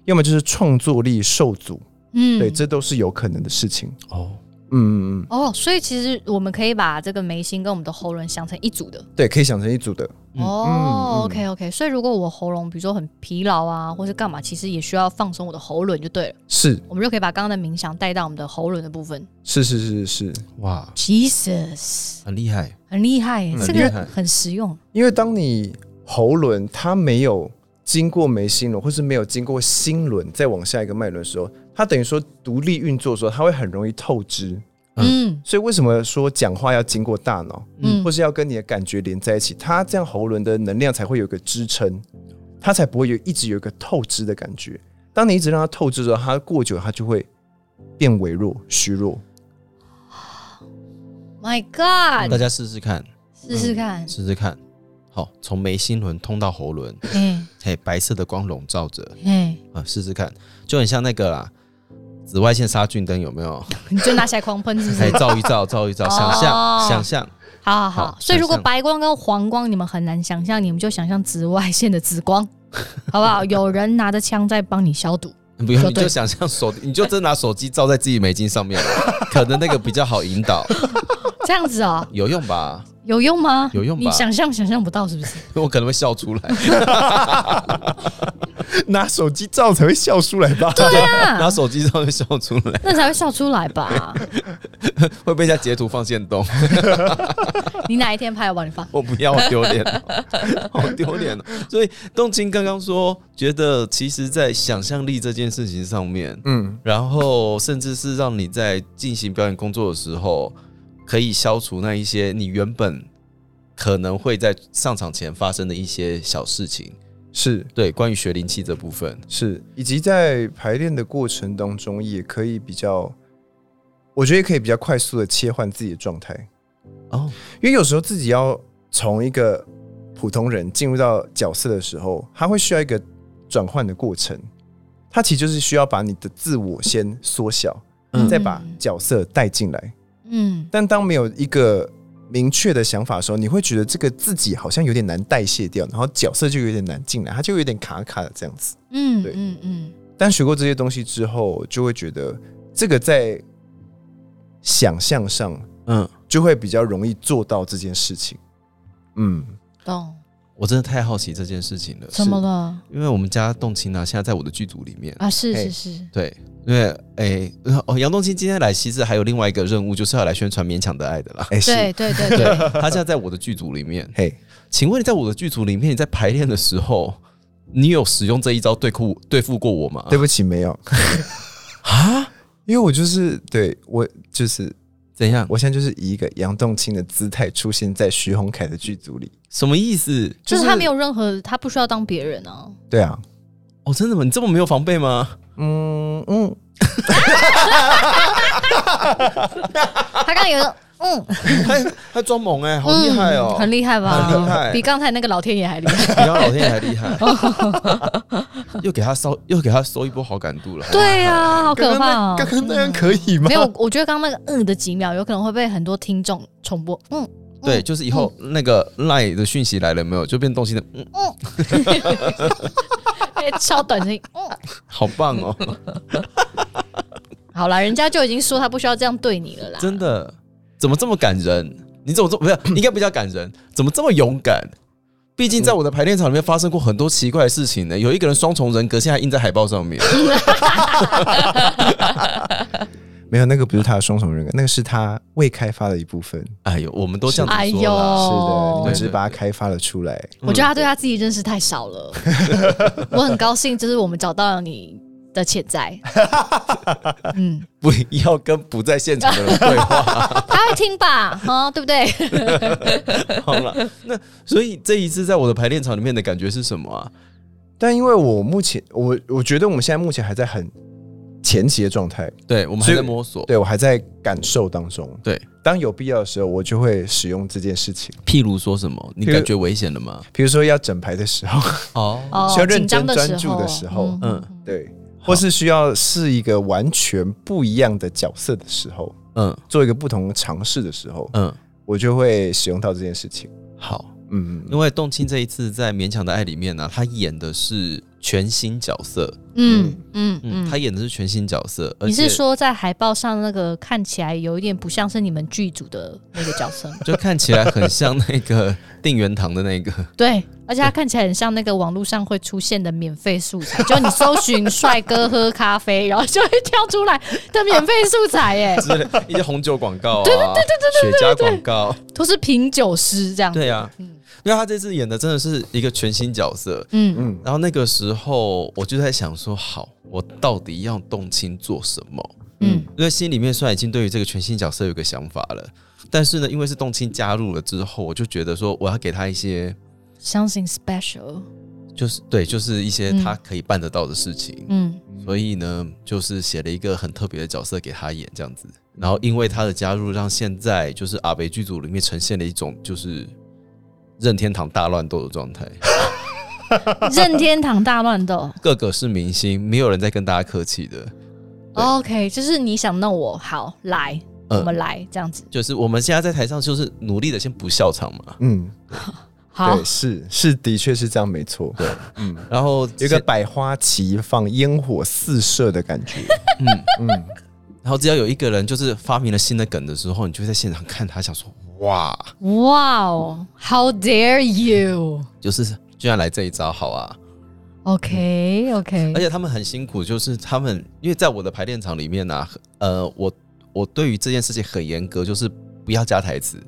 要么就是创作力受阻。嗯对，这都是有可能的事情。哦，嗯嗯嗯，哦，所以其实我们可以把这个眉心跟我们的喉轮想成一组的。对，可以想成一组的。嗯哦、嗯 o k OK，所以如果我喉咙比如说很疲劳啊，或是干嘛，其实也需要放松我的喉轮就对了。是我们就可以把刚刚的冥想带到我们的喉轮的部分。是是是是，哇，Jesus，很厉害，很厉害，这个很实用。因为当你喉轮它没有经过眉心轮，或是没有经过心轮再往下一个脉轮的时候，它等于说独立运作的时候，它会很容易透支。嗯所以为什么说讲话要经过大脑，嗯或是要跟你的感觉连在一起，它这样喉轮的能量才会有一个支撑，它才不会有一直有一个透支的感觉。当你一直让它透支的时候，它过久它就会变微弱、虚弱。My God，大家试试看，试试看。试试看。好，从眉心轮通到喉轮，嗯嘿，白色的光笼罩着嗯，啊，试试看，就很像那个啦，紫外线杀菌灯有没有？你就拿起来狂喷，是不哎，是？照一照，照一照，想哦象，想象，好好好好。所以如果白光跟黄光你们很难想象，你们就想象紫外线的紫光，好不好？有人拿着枪在帮你消毒。不用，你就想象手，你就真拿手机照在自己眉筋上面了，可能那个比较好引导，这样子哦，有用吧？有用吗？有用吧你想象想象不到是不是？我可能会笑出来。拿手机照才会笑出来吧？对啊，拿手机照就笑出来，那才会笑出来吧？会被人家截图放线动，你哪一天拍我帮你放？我不要，我丢脸哦，好丢脸哦。所以动青刚刚说，觉得其实，在想象力这件事情上面，嗯，然后甚至是让你在进行表演工作的时候，可以消除那一些你原本可能会在上场前发生的一些小事情。是对，关于学灵气这部分，是，以及在排练的过程当中，也可以比较，我觉得也可以比较快速的切换自己的状态。哦，因为有时候自己要从一个普通人进入到角色的时候，他会需要一个转换的过程。他其实就是需要把你的自我先缩小，嗯再把角色带进来。嗯但当没有一个明确的想法的时候，你会觉得这个自己好像有点难代谢掉，然后角色就有点难进来，他就有点卡卡的这样子。嗯对。嗯嗯，但学过这些东西之后，就会觉得这个在想象上嗯，就会比较容易做到这件事情。嗯，懂？我真的太好奇这件事情了，怎么了？因为我们家动情啊，现在在我的剧组里面，啊，是是是，对，因为诶，哦，杨东青今天来，其实还有另外一个任务，就是要来宣传《勉强的爱》的啦。哎、是，对对对对对，，他现在在我的剧组里面，嘿，请问你在我的剧组里面，你在排练的时候，你有使用这一招对付对付过我吗？对不起，没有，啊？因为我就是对我就是怎样？我现在就是以一个杨栋青的姿态出现在徐宏凯的剧组里。什么意思？就是他没有任何，他不需要当别人啊。对啊，哦，真的吗？你这么没有防备吗？嗯嗯，他刚刚有个嗯，他他装猛哎、好厉害哦、嗯很厉害吧？很厉害比刚才那个老天爷还厉害。比老天爷还厉害，又给他收，又给他收一波好感度了。对呀，好可怕！刚刚那样可以吗？没有，我觉得刚刚那个嗯的几秒，有可能会被很多听众重播。嗯，对，就是以后那个 line 的讯息来了没有，就变动心的，嗯，哎 超短声音。嗯，好棒哦，好啦，人家就已经说他不需要这样对你了啦。真的，怎么这么感人？你怎么这么不是？应该不叫感人，怎么这么勇敢？毕竟在我的排练场里面发生过很多奇怪的事情呢。有一个人双重人格，现在印在海报上面。没有，那个不是他的双重人格，那个是他未开发的一部分。哎呦，我们都这样子哎呦说了。是的，你们只是把它开发了出来。我觉得他对他自己认识太少了。我很高兴，就是我们找到了你的潜在。嗯，不要跟不在现场的人对话。他会听吧？哦，对不对？好了，那所以这一次在我的排练场里面的感觉是什么啊？但因为我目前，我我觉得我们现在目前还在很前期的状态，对，我们还在摸索。对我还在感受当中。对，当有必要的时候，我就会使用这件事情。譬如说什么，你感觉危险了吗？比如说要整排的时候，哦，哦需要认真专注的时候嗯对，或是需要是一个完全不一样的角色的时候，嗯做一个不同的尝试的时候，嗯，我就会使用到这件事情。好。嗯，因为动青这一次在《勉强的爱》里面呢、他演的是全新角色，嗯嗯。嗯，嗯，他演的是全新角色，而你是说在海报上那个看起来有一点不像是你们剧组的那个角色吗？就看起来很像那个定元堂的那个，对，而且他看起来很像那个网络上会出现的免费素材，就你搜寻帅哥喝咖啡，然后就会跳出来的免费素材，耶，之类一些红酒广告啊，对对对对雪茄广告，都是品酒师这样。对啊，因为他这次演的真的是一个全新角色，嗯嗯然后那个时候我就在想说，好，我到底要动青做什么？嗯因为心里面虽然已经对于这个全新角色有个想法了，但是呢，因为是动青加入了之后，我就觉得说我要给他一些，，something special。就是对，就是一些嗯他可以办得到的事情。嗯所以呢，就是写了一个很特别的角色给他演这样子。然后因为他的加入，让现在就是阿北剧组里面呈现了一种就是任天堂大乱斗的状态，任天堂大乱斗。个个是明星，没有人在跟大家客气的。OK，就是你想弄我，好来，嗯我们来这样子。就是我们现在在台上就是努力的先不笑场嘛，嗯，好对，，是是，的确是这样，没错。对，嗯，然后有一个百花齐放、烟火四射的感觉。嗯，嗯，然后只要有一个人就是发明了新的梗的时候，你就会在现场看他，想说哇，哇哦，How dare you？就是居然来这一招，好啊！OK OK，而且他们很辛苦，就是他们因为在我的排练场里面呢、呃，我我对于这件事情很严格，就是不要加台词，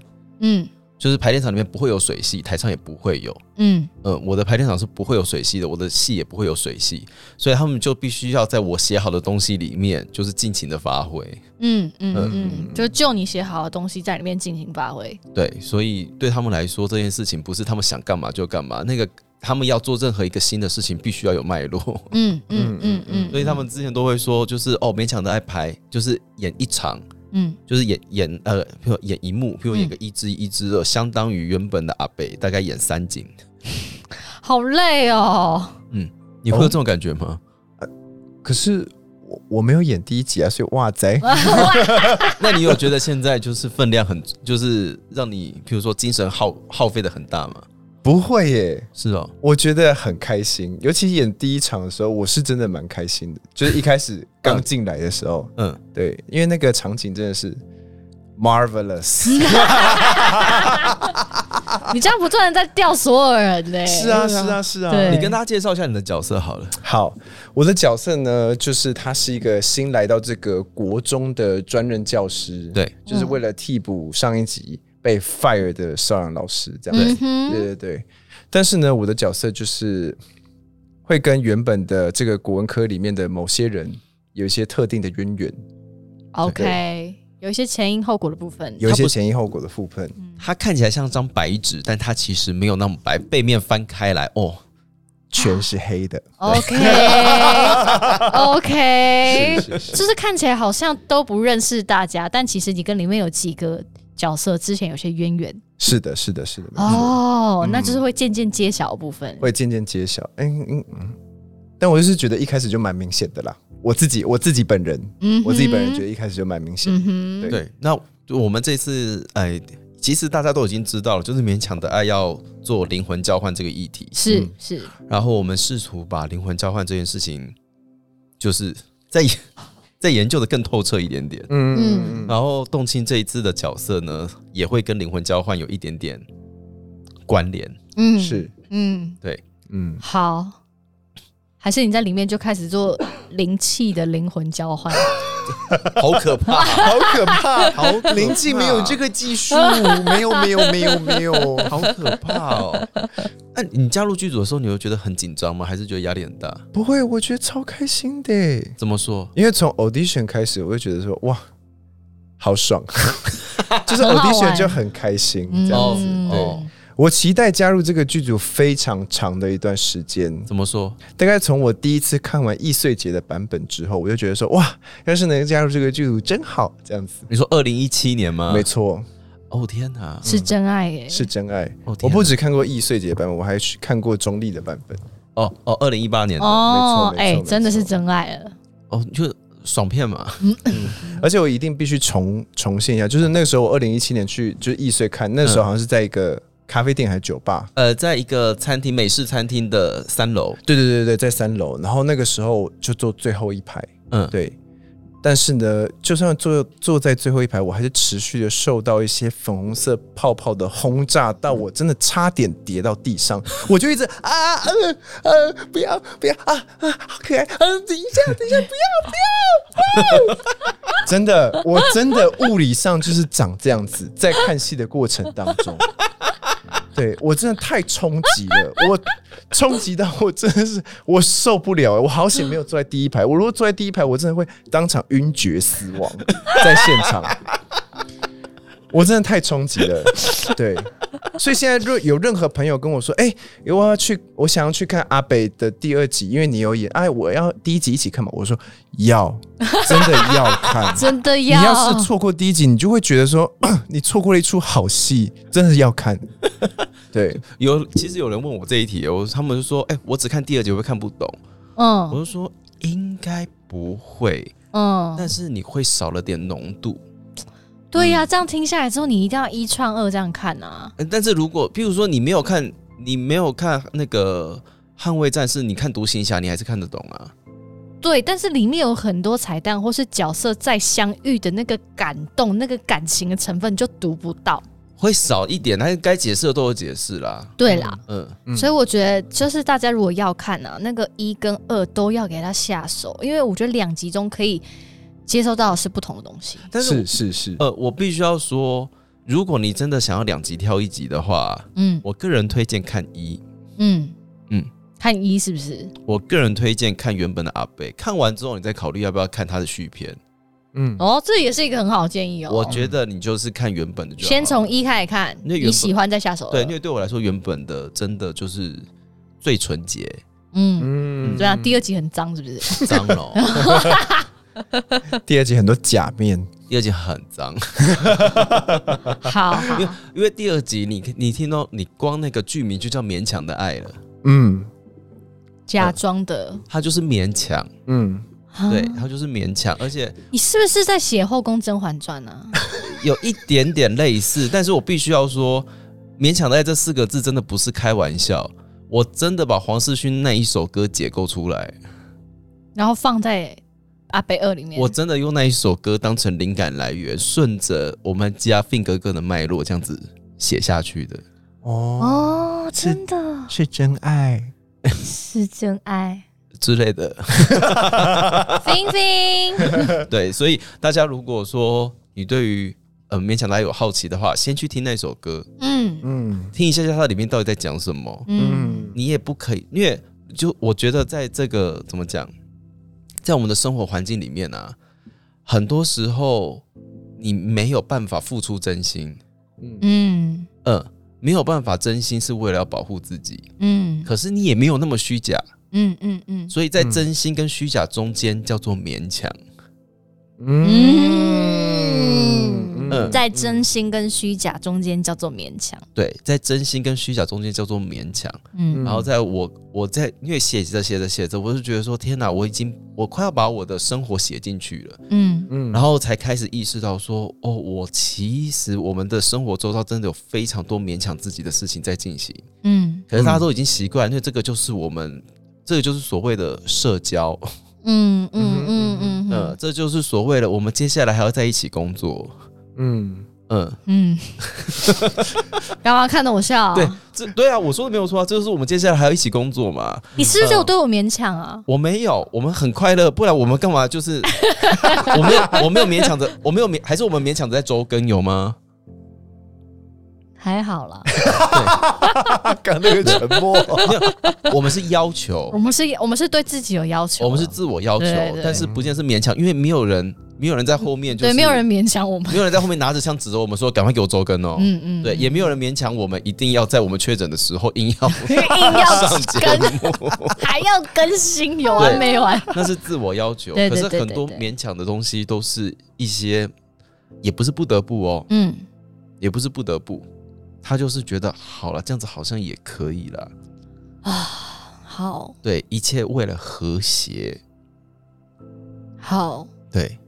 嗯就是排练场里面不会有水戏，台上也不会有。嗯呃，我的排练场是不会有水戏的，我的戏也不会有水戏，所以他们就必须要在我写好的东西里面，就是尽情的发挥。嗯嗯嗯嗯，就就你写好的东西在里面进行发挥。对，所以对他们来说，这件事情不是他们想干嘛就干嘛，那个他们要做任何一个新的事情，必须要有脉络。嗯嗯嗯嗯，所以他们之前都会说，就是哦，勉强的爱排，就是演一场，嗯就是演演呃，比如演一幕，比如演个一支一支二，相当于原本的阿北大概演三景。好累哦。嗯你会有这种感觉吗？可是我我没有演第一集啊，所以哇塞，那你有觉得现在就是分量很，就是让你譬如说精神耗耗费的很大吗？不会耶。是哦，我觉得很开心，尤其演第一场的时候，我是真的蛮开心的。就是一开始刚进来的时候，嗯，对，因为那个场景真的是 marvelous。你这样不断的在吊所有人呢、是啊，是啊，是啊。对你跟大家介绍一下你的角色好了。好，我的角色呢，就是他是一个新来到这个国中的专任教师，，对，就是为了替补上一集被 fire 的邵阳老师这样子。嗯，对对对，但是呢，我的角色就是会跟原本的这个国文科里面的某些人有一些特定的渊源，OK，有一些前因后果的部分。有一些前因后果的部分。它看起来像张白纸，但它其实没有那么白，背面翻开来哦，全是黑的，OK OK，就是看起来好像都不认识大家，但其实你跟里面有几个角色之前有些渊源。是的，是的，是的，哦，嗯。那就是会渐渐揭晓的部分。会渐渐揭晓。嗯嗯嗯，但我就是觉得一开始就蛮明显的啦。我自己我自己本人，嗯我自己本人觉得一开始就蛮明显对。对，那我们这次哎，其实大家都已经知道了，就是勉强的爱要做灵魂交换这个议题，是嗯。是，然后我们试图把灵魂交换这件事情，就是在在研究的更透彻一点点。嗯嗯嗯然后动青这一次的角色呢，也会跟灵魂交换有一点点关联。嗯嗯，是。嗯，对，嗯，好，还是你在里面就开始做灵气的灵魂交换？好可怕！好可怕，好可怕灵气没有这个技术，没有没有没有没有。好可怕哦！那你加入剧组的时候，你会觉得很紧张吗？还是觉得压力很大？不会，我觉得超开心的，怎么说？因为从 audition 开始，我就觉得说哇，好爽，就是 audition 就很开心这样子。嗯对，哦我期待加入这个剧组非常长的一段时间，怎么说？大概从我第一次看完易碎节的版本之后，我就觉得说，哇，要是能加入这个剧组真好，这样子。你说二零一七年吗？没错，哦天哪，是真爱耶，是真爱。哦我不止看过易碎节版本，我还去看过中立的版本。哦哦，二零一八年的哦，哎、没错没错真的是真爱了。哦，就爽片嘛。而且我一定必须重重现一下，就是那个时候我二零一七年去就是易碎看，那时候好像是在一个咖啡店还是酒吧，呃，在一个餐厅美式餐厅的三楼，对对对对，在三楼，然后那个时候就坐最后一排，嗯，对。但是呢，就算坐坐在最后一排，我还是持续的受到一些粉红色泡泡的轰炸，到我真的差点跌到地上，我就一直啊呃呃不要不要啊啊好可爱，嗯、等一下等一下不要不要不要，真的我真的物理上就是长这样子，在看戏的过程当中。对我真的太冲击了，我冲击到我真的是我受不了，我好险没有坐在第一排，我如果坐在第一排，我真的会当场晕厥死亡在现场。我真的太冲击了，对，所以现在若有任何朋友跟我说，哎、我要去，我想要去看阿北的第二集，因为你有演，哎，我要第一集一起看嘛，我说要，真的要看，真的要。你要，是错过第一集，你就会觉得说 你错过了一出好戏，真的要看。对，有其实有人问我这一题，我他们就说，哎、我只看第二集会不会看不懂？嗯。我嗯就说应该不会，嗯，但是你会少了点浓度。对呀、这样听下来之后，你一定要一串二这样看啊。呃但是如果譬如说你没有看，你没有看那个《捍卫战士》，你看《独行侠》，你还是看得懂啊。对，但是里面有很多彩蛋，或是角色再相遇的那个感动、那个感情的成分，你就读不到。会少一点，但是该解释的都有解释啦。对啦，嗯，嗯所以我觉得就是大家如果要看啊，那个一跟二都要给他下手，因为我觉得两集中可以接收到的是不同的东西。但是是是是，呃，我必须要说，如果你真的想要两集挑一集的话，嗯我个人推荐看一。嗯嗯，看一是不是？我个人推荐看原本的阿贝，看完之后你再考虑要不要看他的续篇。嗯，哦，这也是一个很好的建议哦。我觉得你就是看原本的就好先从一开始看，你喜欢再下手。对，因为对我来说，原本的真的就是最纯洁，嗯，嗯对啊，第二集很脏是不是？脏了，第二集很多假面，第二集很脏，好好。因为因为第二集你你听到你光那个剧名就叫勉强的爱了，嗯。假装的。他就是勉强，嗯，对，他就是勉强，而且你是不是在写《后宫甄嬛传》呢？有一点点类似，但是我必须要说，勉强的爱这四个字真的不是开玩笑，我真的把黄世勋那一首歌解构出来，然后放在阿北二里面。我真的用那一首歌当成灵感来源，顺着我们家 Fin 哥哥的脉络这样子写下去的。哦，哦，真的。是真爱，是真爱。之类的，冰冰，对，所以大家如果说你对于呃勉强大家有好奇的话，先去听那首歌，嗯。嗯。听一下下它里面到底在讲什么。嗯。嗯。你也不可以，因为就我觉得在这个怎么讲，在我们的生活环境里面啊，很多时候你没有办法付出真心，嗯。嗯。呃，没有办法真心是为了要保护自己，嗯。可是你也没有那么虚假，嗯嗯嗯。所以在真心跟虚假中间叫做勉强。嗯，嗯在真心跟虚假中间叫做勉强。对，在真心跟虚假中间叫做勉强。嗯。然后在我我在因为写着写着写着，我就觉得说天哪，我已经我快要把我的生活写进去了。嗯。嗯。然后才开始意识到说，哦，我其实我们的生活周遭真的有非常多勉强自己的事情在进行，嗯。可是大家都已经习惯，因为这个就是我们，这个就是所谓的社交，嗯嗯嗯嗯。呃，这就是所谓的我们接下来还要在一起工作，嗯嗯，嗯，干嘛看着我笑？对，这对啊，我说的没有错啊，这就是我们接下来还要一起工作嘛。你是不是有对我勉强啊？我没有，我们很快乐，不然我们干嘛？就是 我没有，我没有勉强着，我没有勉，还是我们勉强着在周更有吗？还好啦，刚那个沉默，我们是要求我，们是，我们是对自己有要求啊，我们是自我要求但是不见得是勉强，因为没有人没有人在后面，就是对，没有人勉强我们。没有人在后面拿着枪指着我们说赶快给我周更哦。嗯嗯，对，也没有人勉强我们一定要在我们确诊的时候硬要 硬要上节更，目，还要更新，有完没完？那是自我要求。可是很多勉强的东西都是一些，也不是不得不哦，嗯，也不是不得不，他就是觉得好了，这样子好像也可以了啊。好对，一切为了和谐。好。对，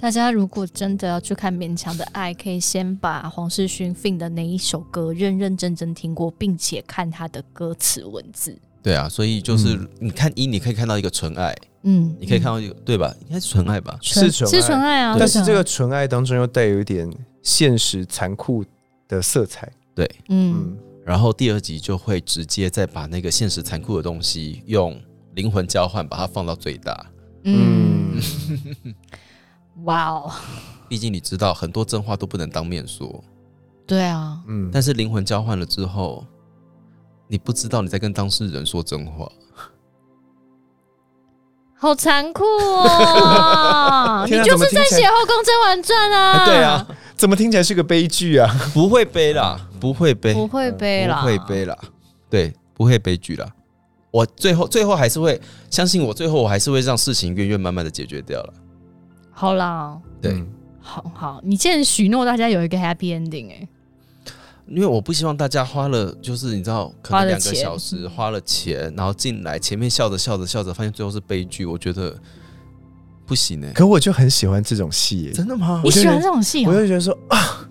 大家如果真的要去看《勉强的爱》，可以先把黄世勋 Fin 的那一首歌认认真真听过，并且看他的歌词文字。对啊，所以就是、嗯你看一，你可以看到一个纯爱，嗯，你可以看到一个、对吧？应该是纯爱吧？是纯是纯爱啊，但是这个纯爱当中又带有一点现实残酷的色彩。对。嗯嗯，然后第二集就会直接再把那个现实残酷的东西用灵魂交换，把它放到最大。嗯，哇哦，毕竟你知道，很多真话都不能当面说，对啊，嗯，但是灵魂交换了之后，你不知道你在跟当事人说真话。好残酷哦！你就是在写《后宫甄嬛传》啊？对啊，怎么听起来是个悲剧啊？不会悲啦，不会悲，不会背啦，不会悲啦，对，不会悲剧啦。我最后最后还是会相信我，最后我还是会让事情远远慢慢的解决掉了。好啦，对，嗯好好，你既然许诺大家有一个 happy ending，哎、因为我不希望大家花了，就是你知道，可能两个小时花了钱，然后进来，前面笑着笑着笑着，发现最后是悲剧，我觉得不行哎、可我就很喜欢这种戏耶，真的吗？你？喜欢这种戏啊？我就觉得说啊，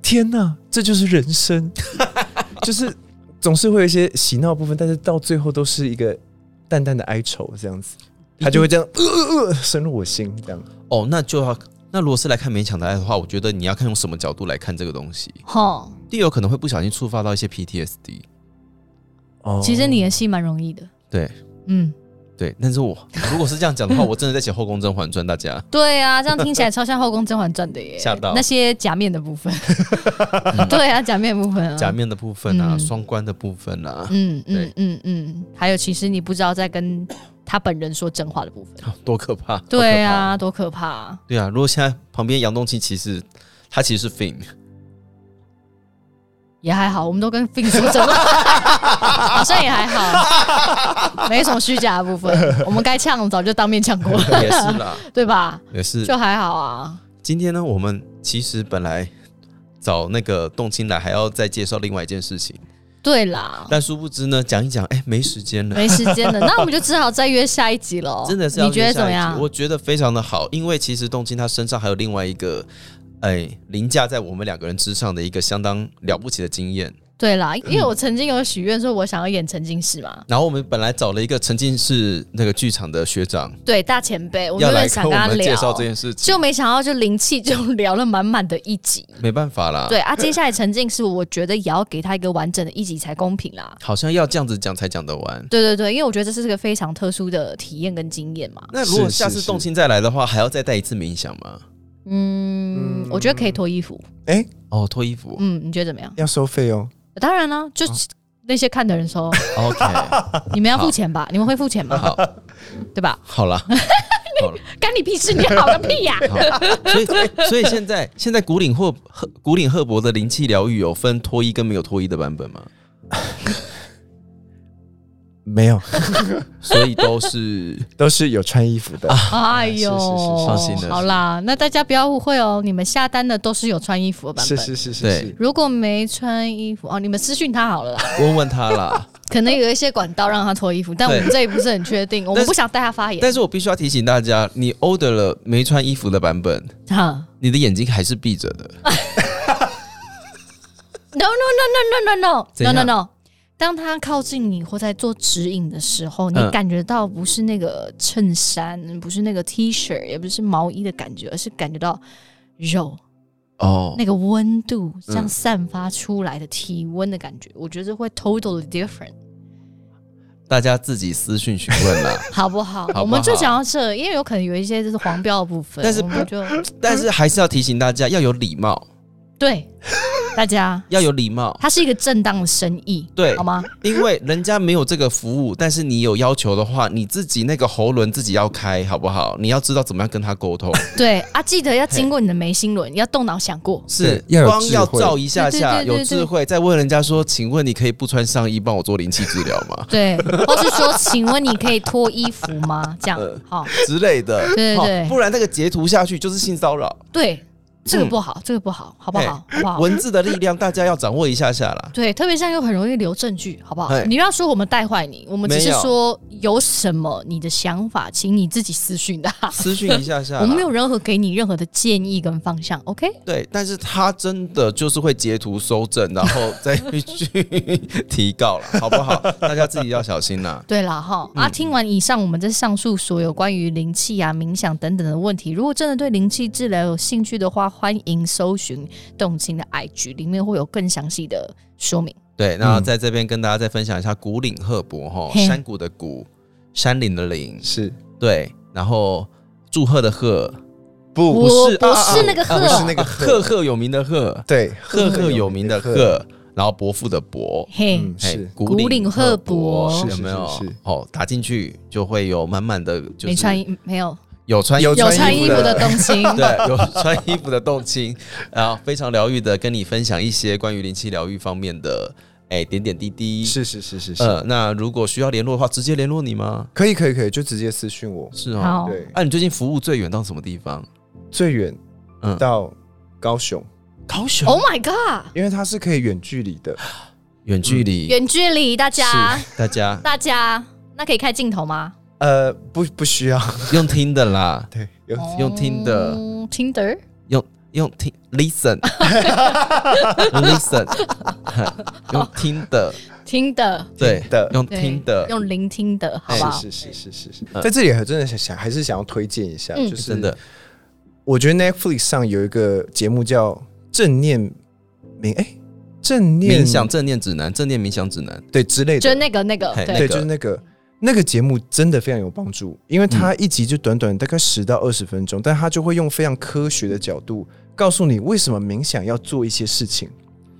天哪，这就是人生，就是总是会有一些喜闹部分，但是到最后都是一个淡淡的哀愁，这样子，他就会这样呃呃呃深入我心，这样。哦，那就要那如果是来看《勉强的爱》的话，我觉得你要看用什么角度来看这个东西。哈，第一，有可能会不小心触发到一些 PTSD，哦。其实你的戏蛮容易的，对。嗯，对。但是我如果是这样讲的话，我真的在写《后宫甄嬛传》，大家对啊，这样听起来超像《后宫甄嬛传》的耶，吓到。那些假面的部分，对啊，假面部分啊，假面的部分啊，嗯。双关的部分啊，嗯嗯嗯嗯，还有其实你不知道在跟他本人说真话的部分，多可怕！对啊，多可怕啊、对啊，如果现在旁边杨东青其实他其实是 Fin，也还好，我们都跟 Fin 说真话，好像也还好，没什么虚假的部分。我们该呛早就当面呛过了，也是啦，对吧？也是。就还好啊。今天呢，我们其实本来找那个动青来，还要再介绍另外一件事情，对啦，但殊不知呢，讲一讲，哎，没时间了。没时间了，那我们就只好再约下一集喽。真的是要你觉得怎么样？我觉得非常的好，因为其实动静他身上还有另外一个，哎，凌驾在我们两个人之上的一个相当了不起的经验。对啦，因为我曾经有许愿说，我想要演沉浸式嘛。然后我们本来找了一个沉浸式那个剧场的学长，对，大前辈，我要来原本想跟他聊，介绍这件事情，就没想到就灵气就聊了满满的一集。没办法啦。对啊，接下来沉浸式，我觉得也要给他一个完整的一集才公平啦。好像要这样子讲才讲得完。对对对，因为我觉得这是个非常特殊的体验跟经验嘛。那如果下次动心再来的话，还要再带一次冥想吗？嗯，嗯我觉得可以脱衣服。哎，哦，脱衣服。嗯，你觉得怎么样？要收费哦。当然了、就那些看的人说，OK，你们要付钱吧？你们会付钱吗？好，对吧？好了，好了，干你屁事！你好个屁呀、好。所以，所以现在现在古岭赫赫古岭赫伯的灵气疗愈有分脱衣跟没有脱衣的版本吗？没有，所以都是都是有穿衣服的。哎呦，好啦，那大家不要误会哦，你们下单的都是有穿衣服的版本。是是是是如果没穿衣服哦，你们私讯他好了啦，问问他啦。可能有一些管道让他脱衣服，但我们这里不是很确定，我们不想带他发言。但是我必须要提醒大家，你 order 了没穿衣服的版本，哈你的眼睛还是闭着的。，no no no no no no no no no no，当他靠近你或在做指引的时候，你嗯感觉到不是那个衬衫，不是那个 T 恤，也不是毛衣的感觉，而是感觉到肉哦，那个温度，这样嗯散发出来的体温的感觉，我觉得会 totally different。大家自己私讯询问啦。好不好？好不好我们就讲到这，因为有可能有一些就是黄标的部分，但是就但是还是要提醒大家要有礼貌。对 大家，要有礼貌。它是一个正当的生意，对好吗？因为人家没有这个服务，但是你有要求的话，你自己那个喉轮自己要开，好不好？你要知道怎么样跟他沟通。对啊，记得要经过你的眉心轮，你要动脑想过。是要有光要照一下下，有智慧，再问人家说：“请问你可以不穿上衣帮我做灵气治疗吗 对，或是说，请问你可以脱衣服吗？这样呃好，？”之类的，对不然那个截图下去就是性骚扰。对，这个不好，这个不好，好不好？好不好？文字的力量大家要掌握一下下啦。对，特别像又很容易留证据，好不好？你不要说我们带坏你，我们只是说有什么你的想法，请你自己私讯的。私讯一下下，我们没有任何给你任何的建议跟方向，OK？对，但是他真的就是会截图收证，然后再去 提告了，好不好？大家自己要小心啦。对了，哈、啊！听完以上我们这上述所有关于灵气啊、冥想等等的问题，如果真的对灵气治疗有兴趣的话，欢迎搜寻动情的 IG，里面会有更详细的说明。对，那在这边跟大家再分享一下古岭鹤博哈，嘿。山谷的谷，山林的林，是。对，然后祝贺的贺，不不是不是那个贺，是那个赫赫有名的赫，对赫赫有名的赫，然后伯父的伯。嘿，嗯是。古古岭鹤博有没有？哦，打进去就会有满满的，就是没穿衣没有有穿有有穿衣服的的动心，对，有穿衣服的动情，然后非常疗愈的跟你分享一些关于灵气疗愈方面的哎点点滴滴。是是是是是，呃，那如果需要联络的话，直接联络你吗？可以可以可以，就直接私讯我。是哦。好，对，啊，你最近服务最远到什么地方？最远嗯到高雄，高雄 Oh my God，因为它是可以远距离的。远距离，远距离，大家大家大家，那可以开镜头吗？呃，不不需要，用听的啦，对，用用听的。嗯，Tinder，用用听 listen listen，用听的，听的，对的。用听的，用聆听的，好不好？是是是是是。在这里还真的想想还是想要推荐一下，嗯。就是真的。我觉得 Netflix 上有一个节目叫正念冥哎正念冥想正念指南，正念冥想指南，对之类的，就那个那个，对就是那个那个节目真的非常有帮助，因为它一集就短短大概十到二十分钟，但他就会用非常科学的角度告诉你为什么冥想要做一些事情，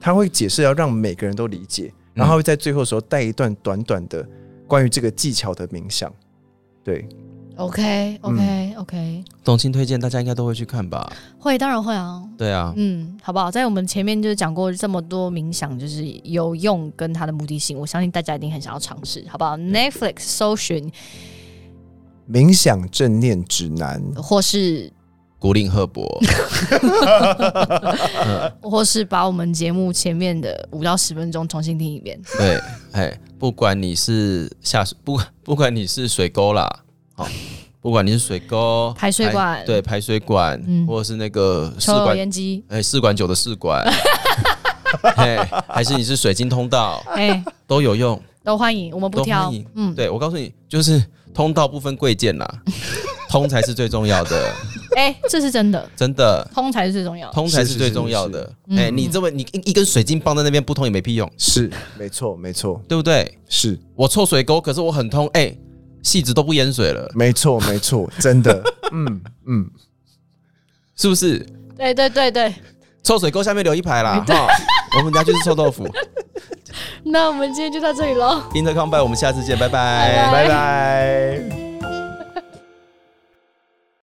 他会解释要让每个人都理解，然后会在最后的时候带一段短短的关于这个技巧的冥想。对，，OK OK OK，董卿推荐，大家应该都会去看吧？会当然会啊，对啊，嗯，好不好？在我们前面就是讲过这么多冥想，就是有用跟它的目的性，我相信大家一定很想要尝试，好不好？Netflix 搜寻冥想正念指南，或是古林赫伯，或是把我们节目前面的五到十分钟重新听一遍。对，哎，不管你是下水，不不管你是水沟啦，好，不管你是水沟、排水管。对，排水管，嗯。或者是那个试管，烟机，哎，试管酒的试管，哎，还是你是水晶通道，哎，都有用。都欢迎，我们不挑。嗯，对我告诉你，就是通道不分贵贱啦，通才是最重要的，哎，这是真的，真的。通才是最重要。的。通才是最重要的。哎、你这么你一一根水晶棒在那边不通也没屁用，是没错没错。对不对？是。我臭水沟，可是我很通，哎、细子都不淹水了，没错没错，真的，嗯嗯，是不是？对对对对，臭水沟下面留一排啦，哈，我们家就是臭豆腐。那我们今天就到这里喽。Intercom 拜，我们下次见，拜拜拜拜。